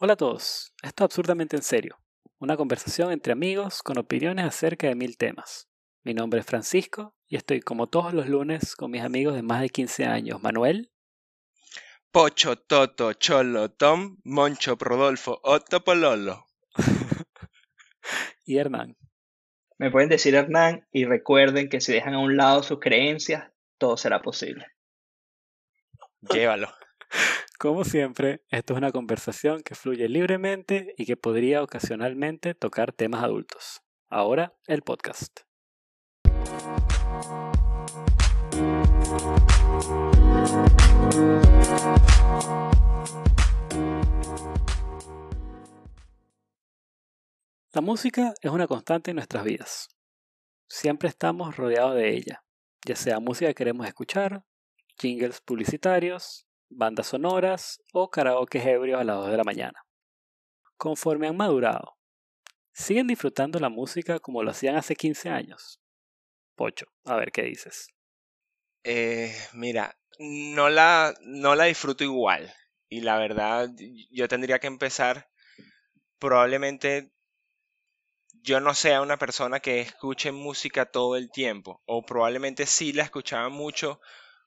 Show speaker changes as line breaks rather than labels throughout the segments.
Hola a todos, esto es absurdamente en serio, una conversación entre amigos con opiniones acerca de mil temas. Mi nombre es Francisco y estoy como todos los lunes con mis amigos de más de 15 años, Manuel,
Pocho, Toto, Cholo, Tom, Moncho, Rodolfo, Otto, Pololo.
y Hernán.
Me pueden decir Hernán y recuerden que si dejan a un lado sus creencias, todo será posible.
Llévalo.
Como siempre, esto es una conversación que fluye libremente y que podría ocasionalmente tocar temas adultos. Ahora, el podcast. La música es una constante en nuestras vidas. Siempre estamos rodeados de ella, ya sea música que queremos escuchar, jingles publicitarios, bandas sonoras o karaoke ebrios a las 2 de la mañana. Conforme han madurado, ¿siguen disfrutando la música como lo hacían hace 15 años? Pocho, a ver qué dices.
Eh, mira, no la, no la disfruto igual. Y la verdad, yo tendría que empezar probablemente yo no sea una persona que escuche música todo el tiempo, o probablemente sí la escuchaba mucho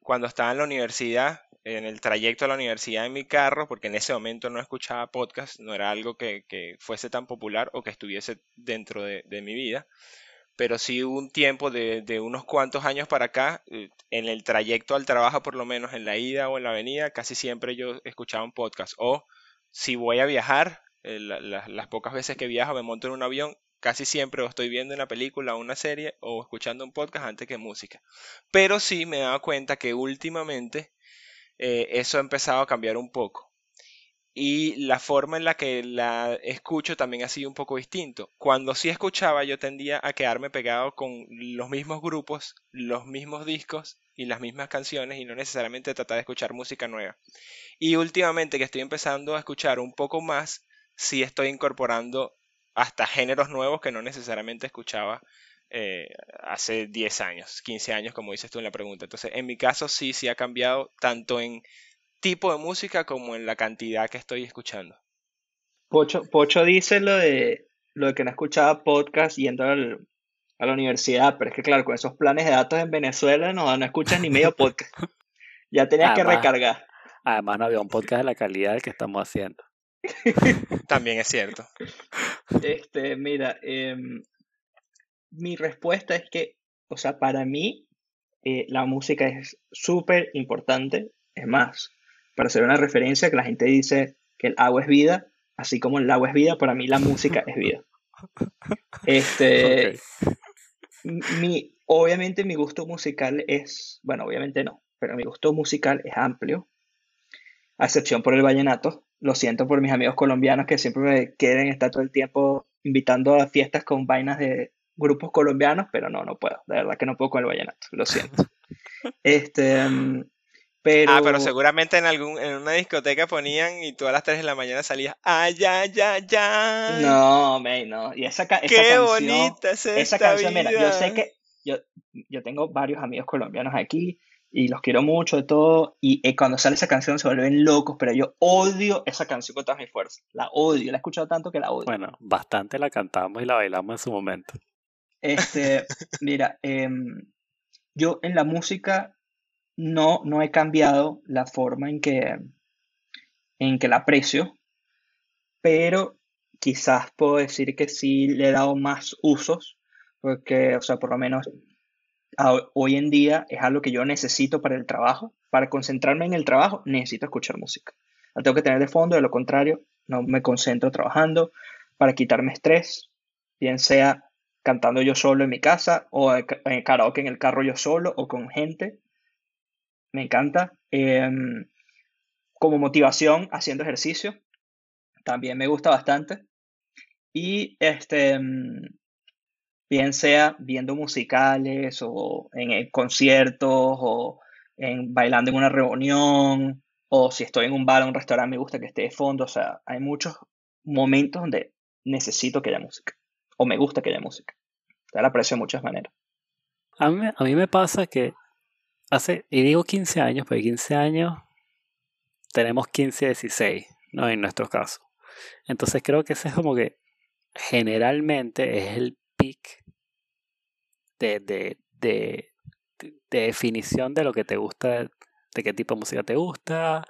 cuando estaba en la universidad, en el trayecto a la universidad en mi carro, porque en ese momento no escuchaba podcast, no era algo que, fuese tan popular o que estuviese dentro de, mi vida, pero sí hubo un tiempo de, unos cuantos años para acá, eh, en el trayecto al trabajo, por lo menos en la ida o en la venida, casi siempre yo escuchaba un podcast, o si voy a viajar, eh, las pocas veces que viajo me monto en un avión, casi siempre o estoy viendo una película una serie o escuchando un podcast antes que música. Pero sí me he dado cuenta que últimamente eh, eso ha empezado a cambiar un poco. Y la forma en la que la escucho también ha sido un poco distinto. Cuando sí escuchaba yo tendía a quedarme pegado con los mismos grupos, los mismos discos y las mismas canciones y no necesariamente tratar de escuchar música nueva. Y últimamente que estoy empezando a escuchar un poco más, sí estoy incorporando hasta géneros nuevos que no necesariamente escuchaba eh, hace 10 años, 15 años, como dices tú en la pregunta. Entonces, en mi caso sí, sí ha cambiado tanto en tipo de música como en la cantidad que estoy escuchando.
Pocho, Pocho dice lo de, lo de que no escuchaba podcast yendo a la universidad, pero es que claro, con esos planes de datos en Venezuela no, no escuchas ni medio podcast. ya tenías que recargar.
Además no había un podcast de la calidad del que estamos haciendo.
También es cierto.
Este, mira, em, mi respuesta es que, o sea, para mí eh, la música es súper importante. Es más, para hacer una referencia, que la gente dice que el agua es vida, así como el agua es vida, para mí la música es vida. Este, mi, obviamente mi gusto musical es, bueno, obviamente no, pero mi gusto musical es amplio, a excepción por el vallenato. Lo siento por mis amigos colombianos que siempre me quieren estar todo el tiempo invitando a fiestas con vainas de grupos colombianos, pero no, no puedo. De verdad que no puedo con el vallenato. Lo siento. este, mm, pero...
Ah, pero seguramente en algún en una discoteca ponían y tú a las 3 de la mañana salías ¡Ay, ya, ya, ya!
No, me, no. Y esa, esa
¡Qué
canción,
bonita es
Esa canción, mira, yo sé que yo, yo tengo varios amigos colombianos aquí y los quiero mucho de todo. Y eh, cuando sale esa canción se vuelven locos, pero yo odio esa canción con todas mis fuerzas. La odio, la he escuchado tanto que la odio.
Bueno, bastante la cantamos y la bailamos en su momento.
Este, mira, em, yo en la música no, no he cambiado la forma en que, en que la aprecio, pero quizás puedo decir que sí le he dado más usos, porque, o sea, por lo menos hoy en día es algo que yo necesito para el trabajo. Para concentrarme en el trabajo, necesito escuchar música. La tengo que tener de fondo, de lo contrario, no me concentro trabajando. Para quitarme estrés, bien sea cantando yo solo en mi casa o en karaoke en el carro yo solo o con gente. Me encanta. Em, como motivación, haciendo ejercicio. También me gusta bastante. Y este, em, bien sea viendo musicales o en conciertos o en bailando en una reunión o si estoy en un bar o un restaurante me gusta que esté de fondo, o sea, hay muchos momentos donde necesito que haya música o me gusta que haya música. la aprecio de muchas maneras.
A mí, a mí me pasa que hace, y digo 15 años, pero 15 años tenemos 15, 16, ¿no? En nuestro caso. Entonces creo que ese es como que generalmente es el de definición de lo que te gusta de qué tipo de música te gusta,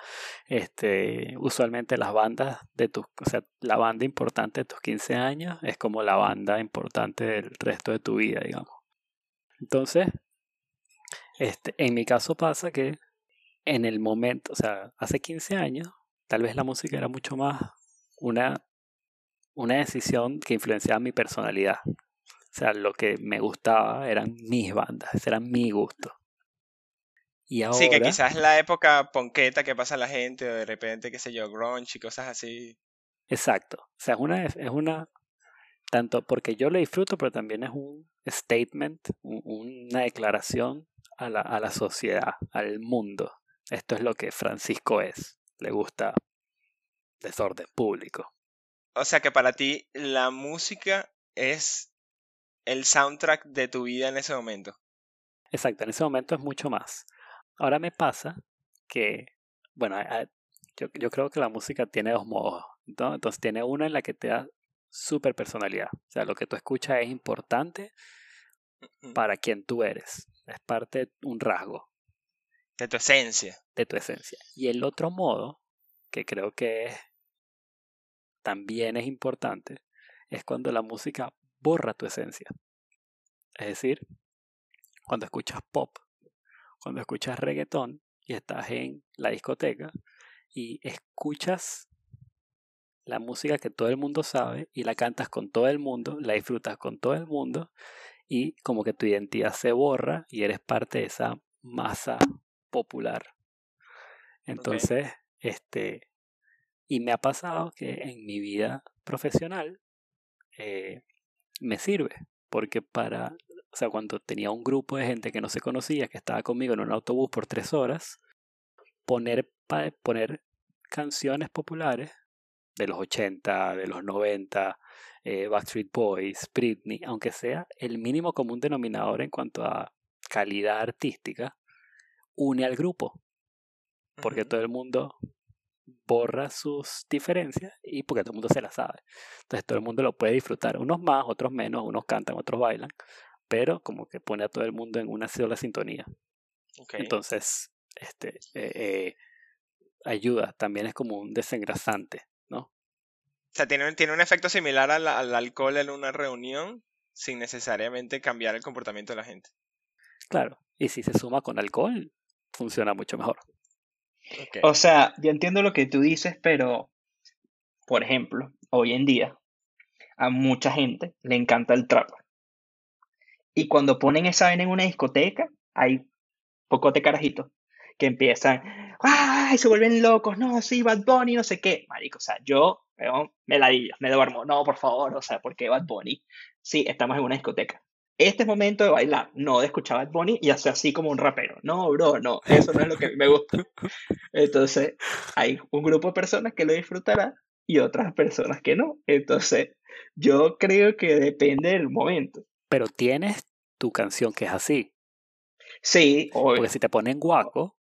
este, usualmente las bandas de tus, o sea, la banda importante de tus 15 años es como la banda importante del resto de tu vida, digamos. Entonces, este, en mi caso pasa que en el momento, o sea, hace 15 años, tal vez la música era mucho más una, una decisión que influenciaba mi personalidad. O sea, lo que me gustaba eran mis bandas, ese era mi gusto.
Sí, que quizás la época ponqueta que pasa la gente, o de repente, qué sé yo, grunge y cosas así.
Exacto. O sea, es una, es una tanto porque yo lo disfruto, pero también es un statement, una declaración a la, a la sociedad, al mundo. Esto es lo que Francisco es. Le gusta desorden público.
O sea que para ti la música es el soundtrack de tu vida en ese momento.
Exacto, en ese momento es mucho más. Ahora me pasa que, bueno, yo, yo creo que la música tiene dos modos. Entonces tiene una en la que te da super personalidad. O sea, lo que tú escuchas es importante para quien tú eres. Es parte de un rasgo.
De tu esencia.
De tu esencia. Y el otro modo, que creo que también es importante, es cuando la música borra tu esencia. Es decir, cuando escuchas pop cuando escuchas reggaetón y estás en la discoteca y escuchas la música que todo el mundo sabe y la cantas con todo el mundo, la disfrutas con todo el mundo y como que tu identidad se borra y eres parte de esa masa popular. Entonces, este, y me ha pasado que en mi vida profesional eh, me sirve, porque para o sea, cuando tenía un grupo de gente que no se conocía, que estaba conmigo en un autobús por tres horas, poner, poner canciones populares de los 80, de los 90, eh, Backstreet Boys, Britney, aunque sea el mínimo común denominador en cuanto a calidad artística, une al grupo. Porque todo el mundo borra sus diferencias y porque todo el mundo se las sabe. Entonces todo el mundo lo puede disfrutar, unos más, otros menos, unos cantan, otros bailan, pero como que pone a todo el mundo en una sola sintonía. Entonces, este, eh, eh, ayuda, también es como un desengrasante, ¿no? O
sea, tiene, tiene un efecto similar al, alcohol en una reunión sin necesariamente cambiar el comportamiento de la gente.
Claro, y si se suma con alcohol, funciona mucho mejor.
O sea, yo entiendo lo que tú dices, pero, por ejemplo, hoy en día, a mucha gente le encanta el trap. Y cuando ponen esa vaina en una discoteca, hay pocos de carajitos que empiezan, ¡ay! Se vuelven locos, no, sí, Bad Bunny, no sé qué. Marico, o sea, yo me ladillo, me duermo, no, por favor, o sea, ¿por qué Bad Bunny? Sí, estamos en una discoteca. Este es momento de bailar, no de escuchar Bad Bunny y hacer así como un rapero. No, bro, no, eso no es lo que me gusta. Entonces, hay un grupo de personas que lo disfrutará y otras personas que no. Entonces, yo creo que depende del momento
pero tienes tu canción que es así.
Sí,
Porque si te ponen guaco,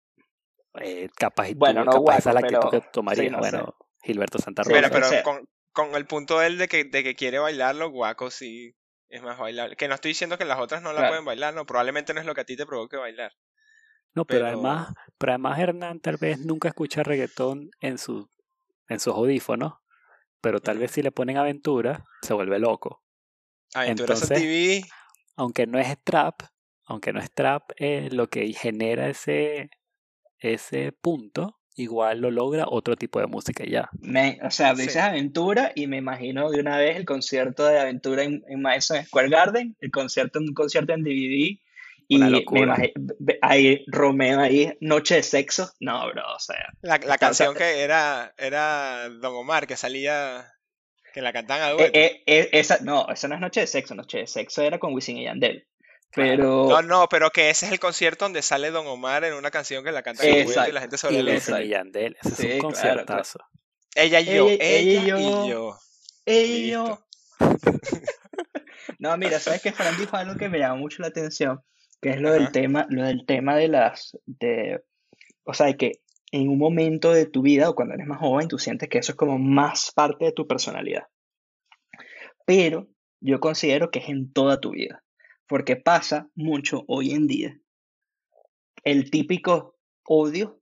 eh, capaz, bueno, no capaz esa es la actitud que tomaría, bueno, Gilberto Santa
Rosa. pero, con, con, el punto él de que, de que quiere bailarlo, guaco sí es más bailable. Que no estoy diciendo que las otras no la pueden bailar, no, probablemente no es lo que a ti te provoque bailar.
No, pero, además, pero además Hernán tal vez nunca escucha reggaetón en su en sus audífonos, pero tal vez si le ponen aventura, se vuelve loco.
Entonces, TV.
Aunque no es trap, aunque no es trap, eh, lo que genera ese, ese punto, igual lo logra otro tipo de música ya.
Me, o sea, dices aventura y me imagino de una vez el concierto de aventura en, en Madison Square Garden, el concierto, un concierto en DVD. Y me imagino, ahí Romeo ahí, Noche de Sexo. No, bro, o sea.
La, la canción que era, era Don Omar, que salía que la cantan a
eh, eh, eh, esa, no, esa no es Noche de Sexo. Noche de Sexo era con Wisin y Yandel. Pero...
No, no, pero que ese es el concierto donde sale Don Omar en una canción que la canta y la gente
y Yandel. Ese es un conciertazo.
Ella y yo, ella, y yo.
Ella y yo. no, mira, ¿sabes que Fran dijo algo que me llamó mucho la atención? Que es lo del tema, lo del tema de las, de, o sea, de que en un momento de tu vida o cuando eres más joven, tú sientes que eso es como más parte de tu personalidad. Pero yo considero que es en toda tu vida, porque pasa mucho hoy en día el típico odio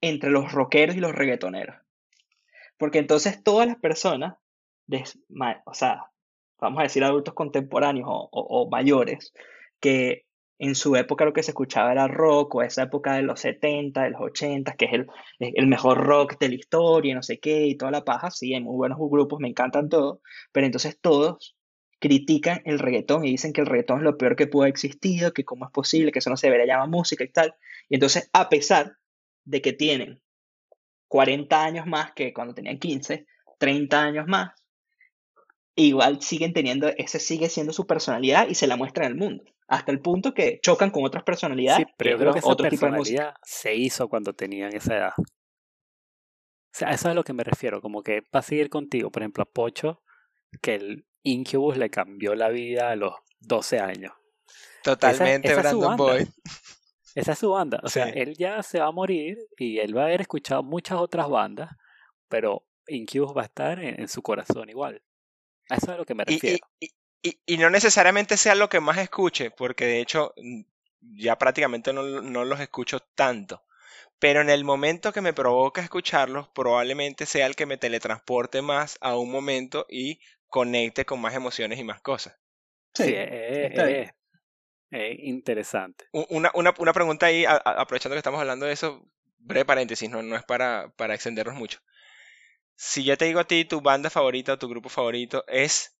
entre los rockeros y los reggaetoneros. Porque entonces todas las personas, o sea, vamos a decir adultos contemporáneos o, mayores, que en su época lo que se escuchaba era rock, o esa época de los 70, de los 80, que es el, el, mejor rock de la historia, no sé qué, y toda la paja, sí, hay muy buenos grupos, me encantan todos, pero entonces todos critican el reggaetón y dicen que el reggaetón es lo peor que pudo haber existido, que cómo es posible, que eso no se debería llamar música y tal. Y entonces, a pesar de que tienen 40 años más que cuando tenían 15, 30 años más, igual siguen teniendo, ese sigue siendo su personalidad y se la muestra en el mundo. Hasta el punto que chocan con otras personalidades.
Sí, pero yo creo que esa personalidad se hizo cuando tenían esa edad. O sea, eso es a lo que me refiero, como que va a seguir contigo. Por ejemplo, a Pocho, que el Incubus le cambió la vida a los 12 años.
Totalmente, Brandon Boy.
Esa es su banda. O sea, él ya se va a morir y él va a haber escuchado muchas otras bandas, pero Incubus va a estar en, su corazón igual. A eso es a lo que me refiero.
Y, y, no necesariamente sea lo que más escuche, porque de hecho mm, ya prácticamente no, no los escucho tanto. Pero en el momento que me provoca escucharlos, probablemente sea el que me teletransporte más a un momento y conecte con más emociones y más cosas.
Sí, eh, eh, interesante.
Una, una, una pregunta ahí, aprovechando que estamos hablando de eso, breve paréntesis, no, no es para, para extendernos mucho. Si yo te digo a ti tu banda favorita o tu grupo favorito, ¿es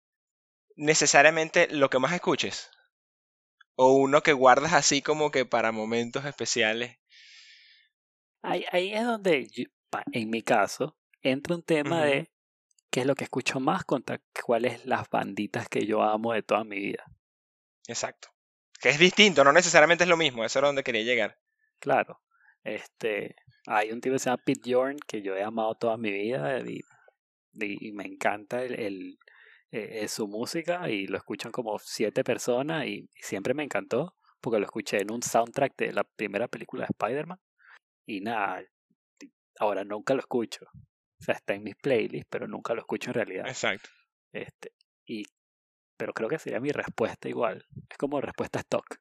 necesariamente lo que más escuches? ¿O uno que guardas así como que para momentos especiales?
Ahí, ahí es donde, en mi caso, entra un tema de qué es lo que escucho más contra cuáles las banditas que yo amo de toda mi vida.
Exacto. Que es distinto, no necesariamente es lo mismo, eso era donde quería llegar.
Claro. Este, hay un tipo que se llama Pete Jorn que yo he amado toda mi vida y, y, me encanta el, eh, su música y lo escuchan como siete personas y, siempre me encantó porque lo escuché en un soundtrack de la primera película de Spider-Man y nada, ahora nunca lo escucho. O sea, está en mis playlists, pero nunca lo escucho en realidad.
Exacto.
Este, y pero creo que sería mi respuesta igual. Es como respuesta stock.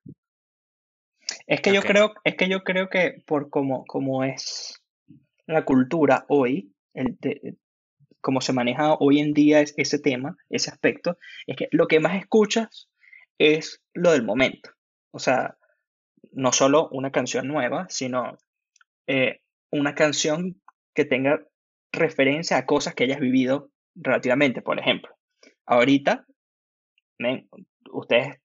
Es que yo creo, es que yo creo que por como, como es la cultura hoy, el como se maneja hoy en día ese tema, ese aspecto, es que lo que más escuchas es lo del momento. O sea, no solo una canción nueva, sino eh, una canción que tenga referencia a cosas que hayas vivido relativamente. Por ejemplo, ahorita ustedes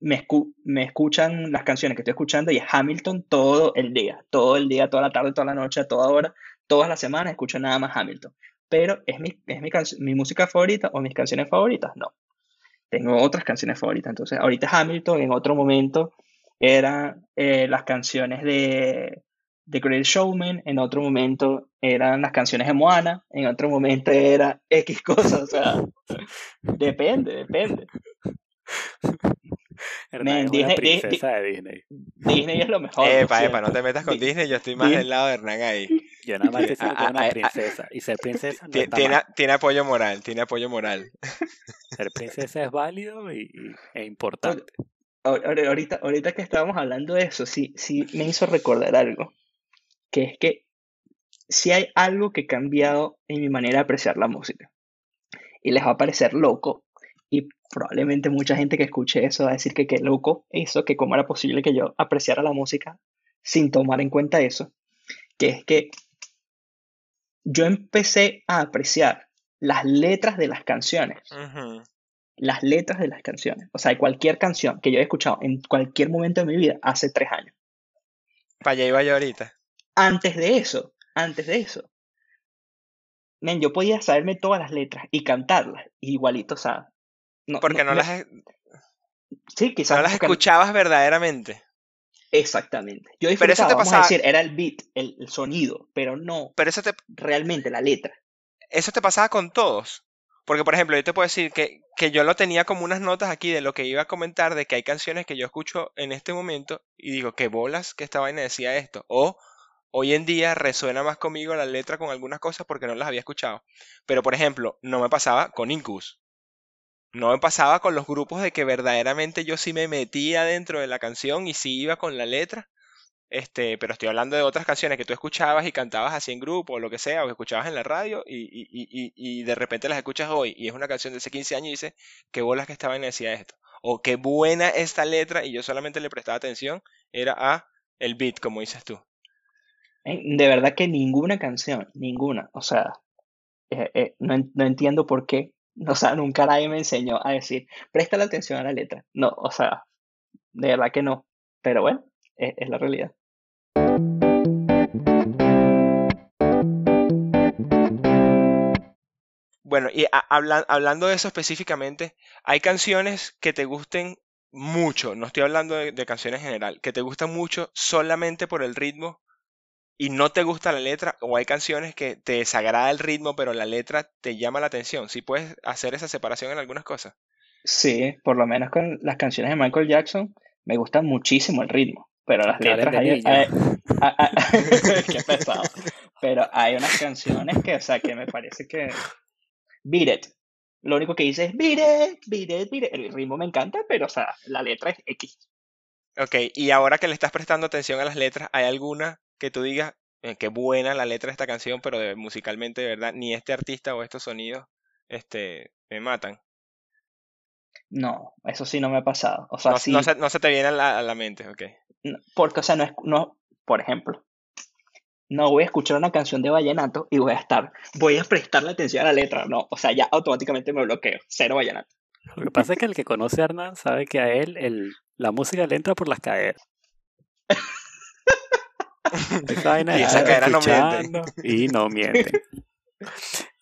me, me, escuchan las canciones que estoy escuchando y es Hamilton todo el día, todo el día, toda la tarde, toda la noche, a toda hora, todas las semanas escucho nada más Hamilton. Pero ¿es mi, es mi, mi música favorita o mis canciones favoritas? No. Tengo otras canciones favoritas. Entonces, ahorita Hamilton, en otro momento, eran eh, las canciones de The Great Showman, en otro momento eran las canciones de Moana, en otro momento era X cosas, o sea, depende, depende.
Disney, princesa de Disney.
Disney es lo mejor.
Epa, epa, no te metas con Disney, yo estoy más del lado de Hernán ahí.
Yo nada más te que una princesa. Y ser princesa no
tiene, tiene apoyo moral, tiene apoyo moral.
Ser princesa es válido y, e importante.
Ahorita, ahorita que estábamos hablando de eso, sí, sí me hizo recordar algo que es que si hay algo que ha cambiado en mi manera de apreciar la música. Y les va a parecer loco, y probablemente mucha gente que escuche eso va a decir que qué loco eso, que cómo era posible que yo apreciara la música sin tomar en cuenta eso, que es que yo empecé a apreciar las letras de las canciones. Las letras de las canciones. O sea, cualquier canción que yo he escuchado en cualquier momento de mi vida hace tres años.
Para allá iba yo ahorita
antes de eso, antes de eso. Men, yo podía saberme todas las letras y cantarlas igualito, o sea.
No, Porque no, las.
Sí, quizás.
No las escuchabas verdaderamente.
Exactamente. Yo disfrutaba, pero eso te pasaba... a decir, era el beat, el, sonido, pero no
pero eso te...
realmente la letra.
Eso te pasaba con todos. Porque, por ejemplo, yo te puedo decir que, que yo lo tenía como unas notas aquí de lo que iba a comentar, de que hay canciones que yo escucho en este momento y digo, qué bolas que esta vaina decía esto. O hoy en día resuena más conmigo la letra con algunas cosas porque no las había escuchado. Pero, por ejemplo, no me pasaba con Incubus. No me pasaba con los grupos de que verdaderamente yo sí me metía dentro de la canción y sí iba con la letra. Este, pero estoy hablando de otras canciones que tú escuchabas y cantabas así en grupo o lo que sea, o que escuchabas en la radio y, y, y, y de repente las escuchas hoy y es una canción de hace 15 años y dices, qué bolas que estaba en necesidad de esto. O qué buena esta letra y yo solamente le prestaba atención, era a el beat, como dices tú.
De verdad que ninguna canción, ninguna. O sea, eh, eh, no, no, entiendo por qué. O sea, nunca nadie me enseñó a decir, presta la atención a la letra. No, o sea, de verdad que no. Pero bueno, es, es la realidad.
Bueno, y habla, hablando de eso específicamente, ¿hay canciones que te gusten mucho? No estoy hablando de, de canciones en general, que te gustan mucho solamente por el ritmo y no te gusta la letra, o hay canciones que te desagrada el ritmo, pero la letra te llama la atención. ¿Sí puedes hacer esa separación en algunas cosas?
Sí, por lo menos con las canciones de Michael Jackson me gusta muchísimo el ritmo, pero las letras hay, hay, qué pesado. Pero hay unas canciones que, o sea, que me parece que Beat It. Lo único que dice es Beat It, Beat It, Beat It. El ritmo me encanta, pero, o sea, la letra es X.
Ok, y ahora que le estás prestando atención a las letras, ¿hay alguna que tú digas eh, qué buena la letra de esta canción, pero de, musicalmente de verdad, ni este artista o estos sonidos este, me matan?
No, eso sí no me ha pasado. O sea,
no,
sí,
no, se, no se te viene a la, a la mente, ok.
no, porque, o sea, no es, no, por ejemplo, no voy a escuchar una canción de vallenato y voy a estar, voy a prestarle atención a la letra. No, o sea, ya automáticamente me bloqueo. Cero vallenato.
Lo que pasa es que el que conoce a Hernán sabe que a él el, la música le entra por las caderas. Esa vaina
Y
estar
caderas no
escuchando Y no mienten.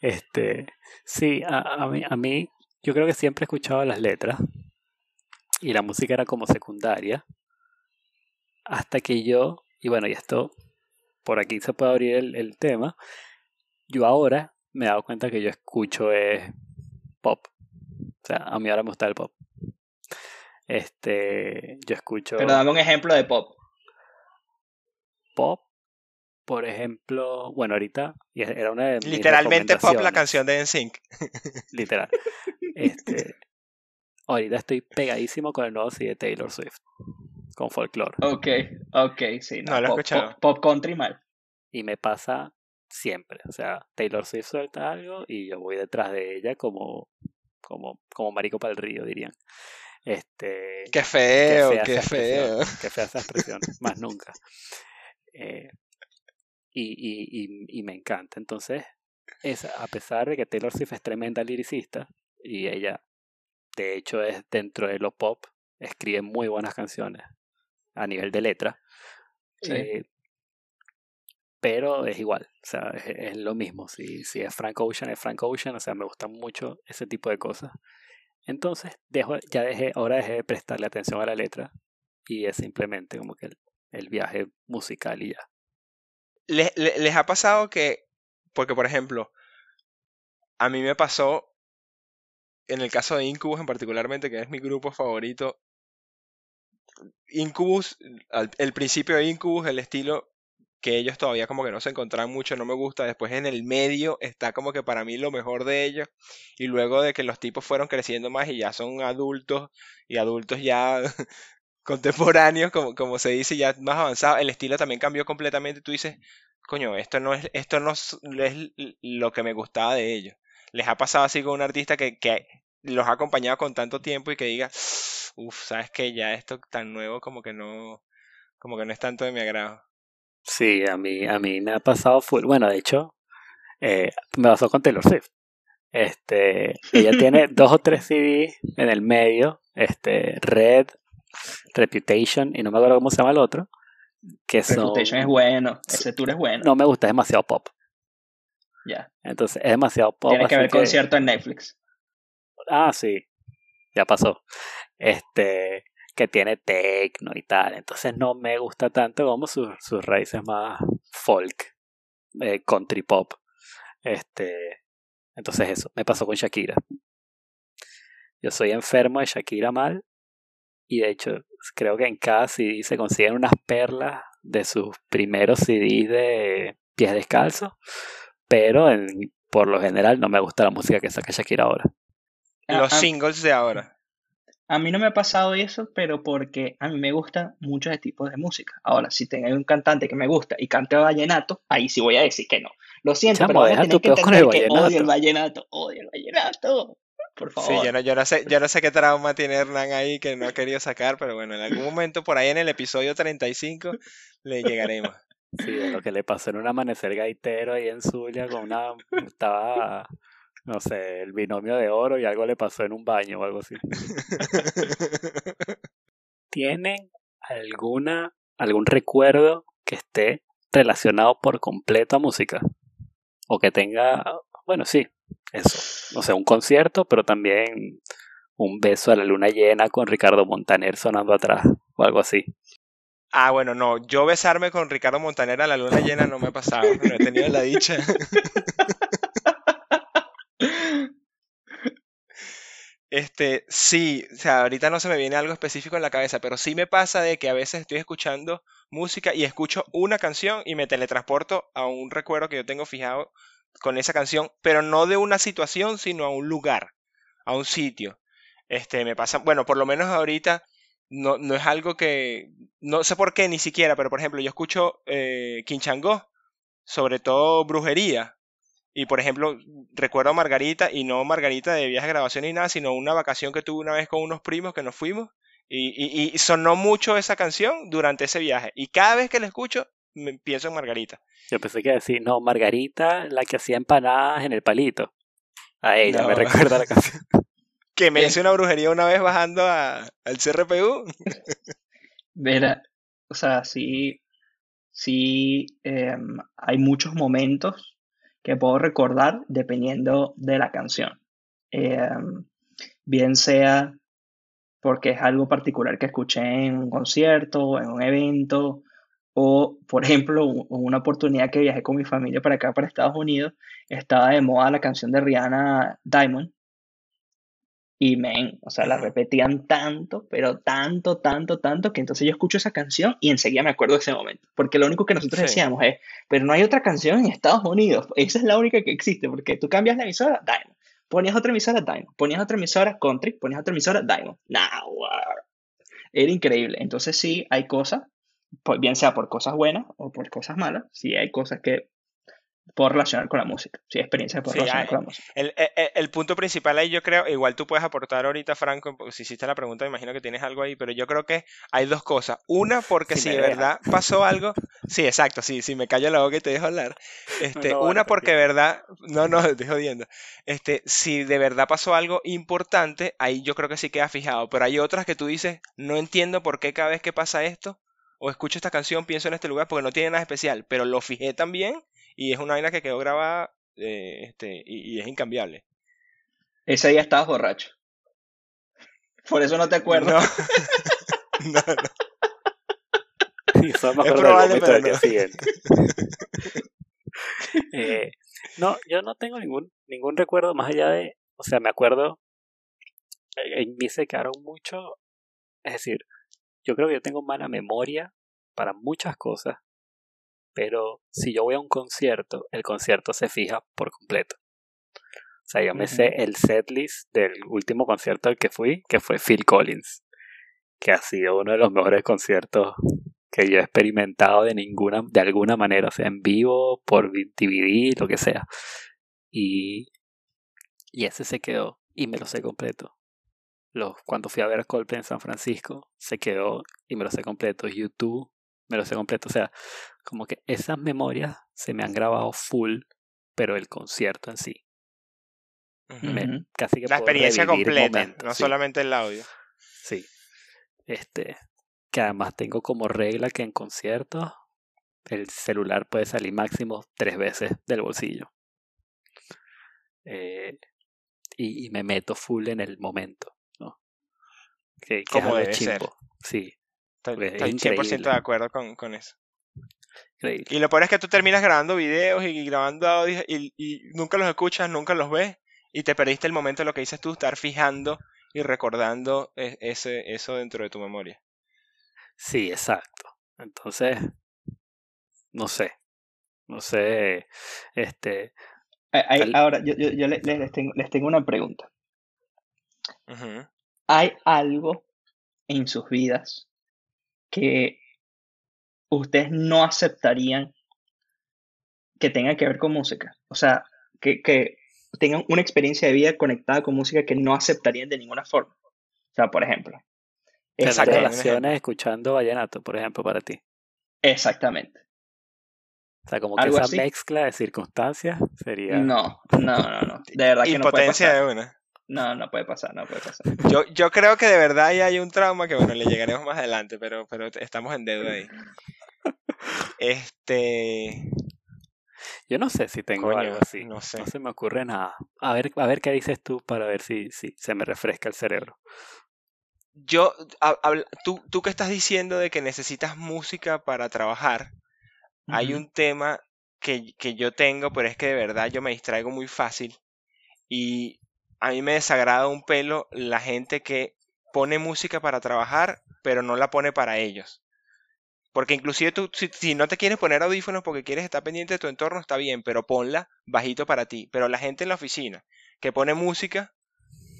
Este, sí, a, a mí, a mí, yo creo que siempre he escuchado las letras y la música era como secundaria. Hasta que yo, y bueno, y esto, por aquí se puede abrir el, el tema. Yo ahora me he dado cuenta que yo escucho es pop. O sea, a mí ahora me gusta el pop. Este, yo escucho
Pero dame un ejemplo de pop.
Pop, por ejemplo, bueno, ahorita y era una de mis
Literalmente pop la canción de NSYNC.
literal. Este, ahorita estoy pegadísimo con el nuevo CD de Taylor Swift, con folklore.
Ok, ok, sí. No,
No lo he
pop,
escuchado.
pop, pop country mal.
Y me pasa siempre. O sea, Taylor Swift suelta algo y yo voy detrás de ella como, como, como marico para el río, dirían. Este,
Qué feo, qué feo.
Qué fea esa expresión, más nunca. Eh, y, y, y, y me encanta. Entonces, es, a pesar de que Taylor Swift es tremenda liricista, y ella, de hecho, es dentro de lo pop, escribe muy buenas canciones a nivel de letra.
Sí.
eh, pero es igual, o sea, es, es lo mismo. Si, si es Frank Ocean, es Frank Ocean, o sea, me gustan mucho ese tipo de cosas. Entonces, dejo, ya dejé, ahora dejé de prestarle atención a la letra y es simplemente como que el, viaje musical y ya.
¿Les, le- les ha pasado que, porque por ejemplo, a mí me pasó, en el caso de Incubus en particularmente, que es mi grupo favorito, Incubus, el principio de Incubus, el estilo que ellos todavía como que no se encontraban mucho, no me gusta. Después en el medio está como que para mí lo mejor de ellos. Y luego de que los tipos fueron creciendo más y ya son adultos y adultos ya contemporáneos, como, como se dice, ya más avanzados, el estilo también cambió completamente. Tú dices, coño, esto no es, esto no es es lo que me gustaba de ellos. ¿Les ha pasado así con un artista que, que los ha acompañado con tanto tiempo y que diga, uff, sabes que ya esto tan nuevo como que no, como que no es tanto de mi agrado?
Sí, a mí, a mí me ha pasado full. Bueno, de hecho, eh, me pasó con Taylor Swift. Este, ella tiene dos o tres CDs en el medio, este, Red, Reputation, y no me acuerdo cómo se llama el otro, que son,
Reputation es bueno. Ese tour es bueno.
no me gusta, es demasiado pop.
Ya.
Entonces, es demasiado pop.
Tiene que
así
haber concierto en Netflix.
Ah, sí, ya pasó. Este, que tiene techno y tal. Entonces no me gusta tanto como sus, sus raíces más folk, eh, country pop. Este, entonces eso, me pasó con Shakira. Yo soy enfermo de Shakira mal. Y de hecho, creo que en cada CD se consiguen unas perlas de sus primeros CDs de pies descalzos, pero por lo general no me gusta la música que saca Shakira ahora.
Los singles de ahora.
A mí no me ha pasado eso, pero porque a mí me gustan muchos tipos de música. Ahora, si tengo un cantante que me gusta y cante vallenato, ahí sí voy a decir que no. Lo siento, pero deja tu que con el que odio el vallenato, odio el vallenato. Por favor.
Sí, yo no, yo no, sé, yo no sé qué trauma tiene Hernán ahí que no ha querido sacar, pero bueno, en algún momento por ahí en el episodio 35 le llegaremos.
Sí, lo que le pasó en un amanecer gaitero ahí en Zulia con una... Estaba no sé, el binomio de oro y algo le pasó en un baño o algo así. ¿Tienen alguna algún recuerdo que esté relacionado por completo a música? O que tenga, bueno, sí, eso. No sé, un concierto, pero también un beso a la luna llena con Ricardo Montaner sonando atrás o algo así.
Ah, bueno, no, yo besarme con Ricardo Montaner a la luna llena no me ha pasado, no he tenido la dicha. Este, sí, o sea, ahorita no se me viene algo específico en la cabeza, pero sí me pasa de que a veces estoy escuchando música y escucho una canción y me teletransporto a un recuerdo que yo tengo fijado con esa canción, pero no de una situación, sino a un lugar, a un sitio. Este, me pasa, bueno, por lo menos ahorita no, no es algo que, no sé por qué ni siquiera, pero por ejemplo, yo escucho eh, sobre todo brujería, y por ejemplo, recuerdo a Margarita, y no Margarita de viaje, grabación ni nada, sino una vacación que tuve una vez con unos primos que nos fuimos, y, y, sonó mucho esa canción durante ese viaje. Y cada vez que la escucho, me pienso en Margarita.
Yo pensé que iba a decir, no, Margarita, la que hacía empanadas en el palito. A ella me recuerda la canción.
que me hice una brujería una vez bajando a, al CRPU.
Mira, o sea, sí, sí, em, hay muchos momentos que puedo recordar dependiendo de la canción. Em, bien sea porque es algo particular que escuché en un concierto, en un evento, o por ejemplo, una oportunidad que viajé con mi familia para acá, para Estados Unidos, estaba de moda la canción de Rihanna Diamond, y men, o sea, la repetían tanto, pero tanto, tanto, tanto, que entonces yo escucho esa canción y enseguida me acuerdo de ese momento. Porque lo único que nosotros decíamos es, pero no hay otra canción en Estados Unidos. Esa es la única que existe, porque tú cambias la emisora, Diamond. Ponías otra emisora, Diamond. Ponías otra emisora, Country. Ponías otra emisora, Diamond. Now, Era increíble. Entonces sí, hay cosas, bien sea por cosas buenas o por cosas malas, sí hay cosas que por relacionar con la música. Sí, experiencia por relacionar con la música.
El, el, punto principal ahí yo creo, igual tú puedes aportar ahorita, Franco, si hiciste la pregunta, me imagino que tienes algo ahí, pero yo creo que hay dos cosas. Una, porque si, de verdad pasó algo, sí, exacto, sí, si me callo la boca y te dejo hablar. Este, una, porque de verdad, no, no, te estoy jodiendo. Este, si de verdad pasó algo importante, ahí yo creo que sí queda fijado, pero hay otras que tú dices, no entiendo por qué cada vez que pasa esto, o escucho esta canción, pienso en este lugar porque no tiene nada especial, pero lo fijé también y es una vaina que quedó grabada eh, este, y, es incambiable.
Ese día estabas borracho. Por eso no te acuerdas.
No, no,
no. es probable, pero no. eh, no, yo no tengo ningún, ningún recuerdo más allá de, o sea, me acuerdo, eh, en mí se quedaron mucho, es decir, yo creo que yo tengo mala memoria para muchas cosas, pero si yo voy a un concierto, el concierto se fija por completo. O sea, yo me sé el setlist del último concierto al que fui, que fue Phil Collins, que ha sido uno de los mejores conciertos que yo he experimentado de ninguna, de alguna manera, o sea, en vivo, por DVD, lo que sea. Y, y ese se quedó y me lo sé completo. Los, cuando fui a ver Coldplay en San Francisco, se quedó y me lo sé completo. YouTube me lo sé completo. O sea, como que esas memorias se me han grabado full, pero el concierto en sí. casi que
La experiencia completa, no solamente el audio.
Sí. Este, que además tengo como regla que en conciertos el celular puede salir máximo tres veces del bolsillo. Eh, y, me meto full en el momento,
Como debe ser.
Sí,
Estoy, 100% de acuerdo con, con eso. Y lo peor es que tú terminas grabando videos y grabando audios y, y, nunca los escuchas, nunca los ves y te perdiste el momento de lo que dices tú, estar fijando y recordando e, ese, eso dentro de tu memoria.
Sí, exacto. Entonces, no sé. No sé. Este.
Ahora, yo, yo, yo le- le- les, tengo, les tengo una pregunta.
Ujú.
¿Hay algo en sus vidas que ustedes no aceptarían que tenga que ver con música? O sea, que, que tengan una experiencia de vida conectada con música que no aceptarían de ninguna forma. O sea, por ejemplo.
Tener
este,
relaciones escuchando vallenato, por ejemplo, para ti.
exactamente.
O sea, como que esa
así.
mezcla de circunstancias sería.
No, no, no, no. De verdad que no puede
Impotencia
pasar.
de una.
No, no puede pasar, no puede pasar.
Yo, yo creo que de verdad ahí hay un trauma que, bueno, le llegaremos más adelante, pero, pero estamos en deuda ahí. Este.
Yo no sé si tengo
Coño,
algo así.
no sé.
No se me ocurre nada. A ver, a ver qué dices tú para ver si, si se me refresca el cerebro.
Yo, tú, tú que estás diciendo de que necesitas música para trabajar, hay un tema que, que yo tengo, pero es que de verdad yo me distraigo muy fácil y a mí me desagrada un pelo la gente que pone música para trabajar, pero no la pone para ellos. Porque inclusive tú, si, no te quieres poner audífonos porque quieres estar pendiente de tu entorno, está bien, pero ponla bajito para ti. Pero la gente en la oficina que pone música,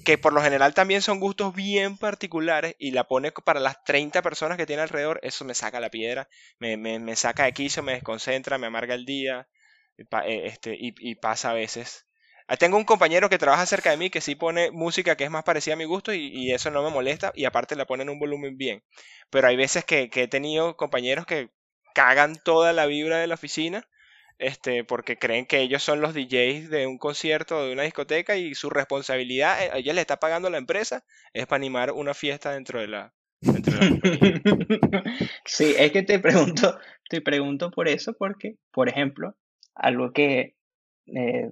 que por lo general también son gustos bien particulares, y la pone para las 30 personas que tiene alrededor, eso me saca la piedra, me, me, me saca de quicio, me desconcentra, me amarga el día, eh, este, y, y pasa a veces. Ah, Tengo un compañero que trabaja cerca de mí que sí pone música que es más parecida a mi gusto y, y eso no me molesta y aparte la pone en un volumen bien. Pero hay veces que, que he tenido compañeros que cagan toda la vibra de la oficina este, porque creen que ellos son los DJs de un concierto o de una discoteca y su responsabilidad, eh, a ella le está pagando la empresa, es para animar una fiesta dentro de la, dentro de la compañía.
Sí, es que te pregunto, te pregunto por eso, porque, por ejemplo, algo que eh,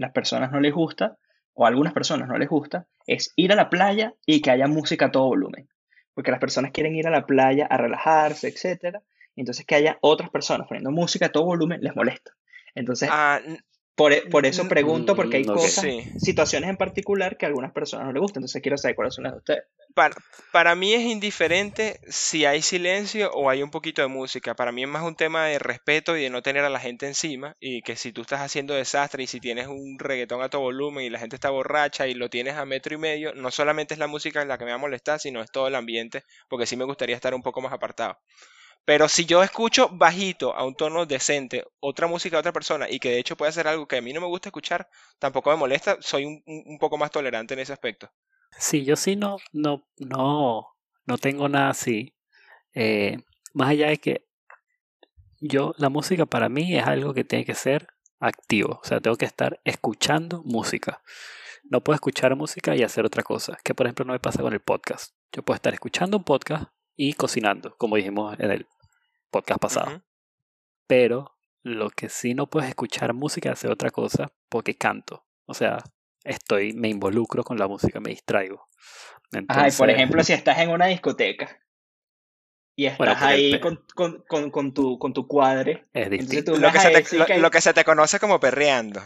las personas no les gusta, o a algunas personas no les gusta, es ir a la playa y que haya música a todo volumen. Porque las personas quieren ir a la playa a relajarse, y entonces que haya otras personas poniendo música a todo volumen les molesta. Entonces,
Ah,
por, e- por eso
mm,
pregunto, porque hay cosas,
sí.
situaciones en particular que a algunas personas no les gustan. Entonces quiero saber cuáles son las de ustedes.
Para, para mí es indiferente si hay silencio o hay un poquito de música. Para mí es más un tema de respeto y de no tener a la gente encima. Y que si tú estás haciendo desastre y si tienes un reggaetón a todo volumen y la gente está borracha y lo tienes a metro y medio, no solamente es la música la que me va a molestar, sino es todo el ambiente, porque sí me gustaría estar un poco más apartado. Pero si yo escucho bajito, a un tono decente, otra música de otra persona y que de hecho puede hacer algo que a mí no me gusta escuchar, tampoco me molesta, soy un, un- un poco más tolerante en ese aspecto.
Sí, yo sí no, no, no, no tengo nada así. Eh, más allá de que yo, la música para mí es algo que tiene que ser activo. O sea, tengo que estar escuchando música. No puedo escuchar música y hacer otra cosa. Que por ejemplo no me pasa con el podcast. Yo puedo estar escuchando un podcast y cocinando, como dijimos en el podcast pasado. Pero lo que sí no puedo es escuchar música y hacer otra cosa porque canto. O sea, estoy, me involucro con la música, me distraigo.
Ay, por ejemplo, si estás en una discoteca y estás
Bueno,
ahí con, con, con, con tu, con tu cuadre,
Es
entonces
distinto.
tú
Lo que, se te, lo,
que-
lo que se te conoce como perreando.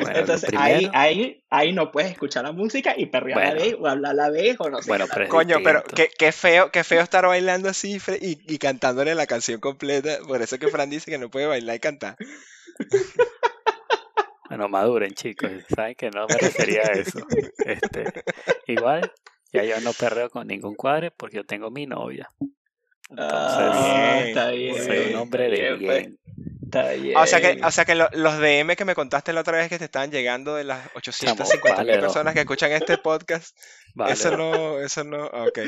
Bueno,
entonces ahí,
primero-
ahí, ahí no puedes escuchar la música y perrear a la
Bueno.
vez o hablar a la vez o no sé
Bueno, pero
Coño, pero qué, qué feo, qué feo estar bailando así y, y cantándole la canción completa. Por eso que Fran dice que no puede bailar y cantar.
Bueno, maduren, chicos. Saben que no me refería a eso. Este, igual, ya yo no perreo con ningún cuadre porque yo tengo mi novia.
Ah, está bien.
soy un hombre de
bien,
bien.
Está bien.
O sea que, o sea que lo- los DM que me contaste la otra vez que te estaban llegando de las 850
vale,
mil
no.
personas que escuchan este podcast,
Vale,
eso no, eso no, ok.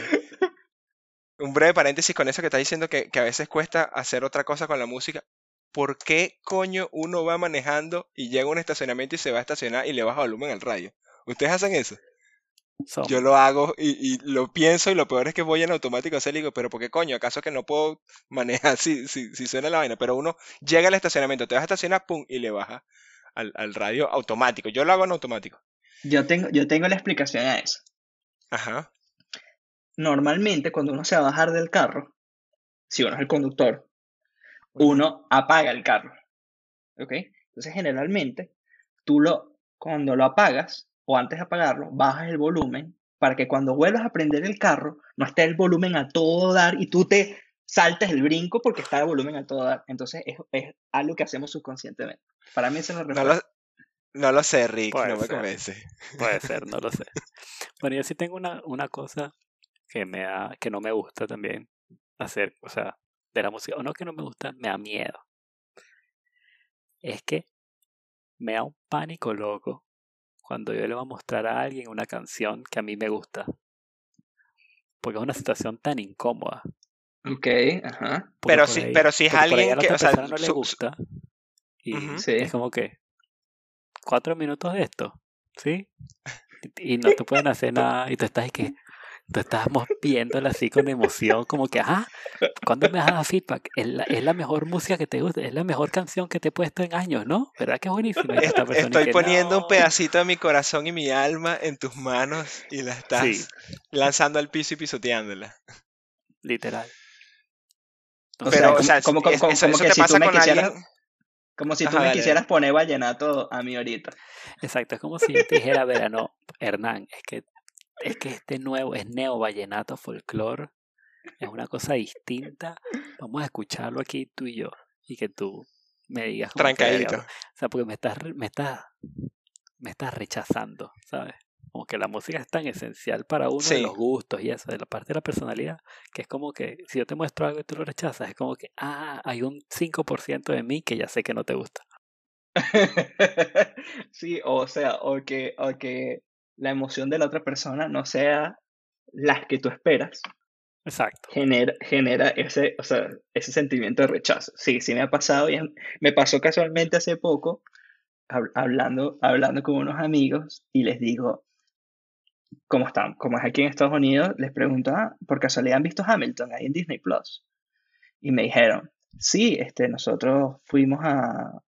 Un breve paréntesis con eso que estás diciendo que, que a veces cuesta hacer otra cosa con la música. ¿Por qué coño uno va manejando y llega a un estacionamiento y se va a estacionar y le baja volumen al radio? ¿Ustedes hacen eso? Yo lo hago y, y lo pienso y lo peor es que voy en automático a hacer y digo, pero ¿por qué coño? ¿Acaso que no puedo manejar si, si, si suena la vaina? Pero uno llega al estacionamiento, te vas a estacionar, pum, y le baja al, al radio automático. Yo lo hago en automático.
Yo tengo, yo tengo la explicación a eso.
Ajá.
Normalmente, cuando uno se va a bajar del carro, si uno es el conductor, uno apaga el carro. ¿Ok? Entonces, generalmente, tú lo, cuando lo apagas, o antes de apagarlo, bajas el volumen para que cuando vuelvas a prender el carro, no esté el volumen a todo dar y tú te saltas el brinco porque está el volumen a todo dar. Entonces es, es algo que hacemos subconscientemente. Para mí eso es
no lo, no lo sé, Rick, no me convence.
Puede ser, no lo sé. Bueno, yo sí tengo una, una cosa que, me da, que no me gusta también hacer, o sea, de la música, o no que no me gusta, me da miedo. Es que me da un pánico loco cuando yo le voy a mostrar a alguien una canción que a mí me gusta. Porque es una situación tan incómoda.
Ok, ajá.
pero si, pero si es alguien que, o sea,
no le gusta. Y es como que cuatro minutos de esto, ¿sí? Y no te pueden hacer nada y tú estás y que tú estábamos viéndola así con emoción, como que, ah, ¿cuándo me vas a dar feedback? Es la, es la, mejor música que te gusta, es la mejor canción que te he puesto en años, ¿no? ¿Verdad que es buenísima?
Estoy poniendo un pedacito de mi corazón y mi alma en tus manos y la estás lanzando al piso y pisoteándola.
Literal.
Pero, o sea, como, como, eso, como que te si pasa con quisieras, Como si tú me quisieras poner vallenato a mí ahorita.
Exacto, es como si yo te dijera, verano, Hernán, es que es que este nuevo es neo vallenato folclore, es una cosa distinta. Vamos a escucharlo aquí tú y yo y que tú me digas.
Trancadito.
O sea, porque me estás, me estás, me estás rechazando, ¿sabes? Como que la música es tan esencial para uno de los gustos y eso, de la parte de la personalidad, que es como que si yo te muestro algo y tú lo rechazas, es como que, ah, hay un 5% de mí que ya sé que no te gusta.
sí, o sea, o que, o que la emoción de la otra persona no sea las que tú esperas.
Exacto.
Genera, genera ese, o sea, ese sentimiento de rechazo. Sí, sí me ha pasado y me pasó casualmente hace poco hablando, hablando con unos amigos y les digo, ¿cómo están? Como es aquí en Estados Unidos, les pregunto, ah, ¿por casualidad han visto Hamilton ahí en Disney Plus? Y me dijeron, sí, este, nosotros fuimos a,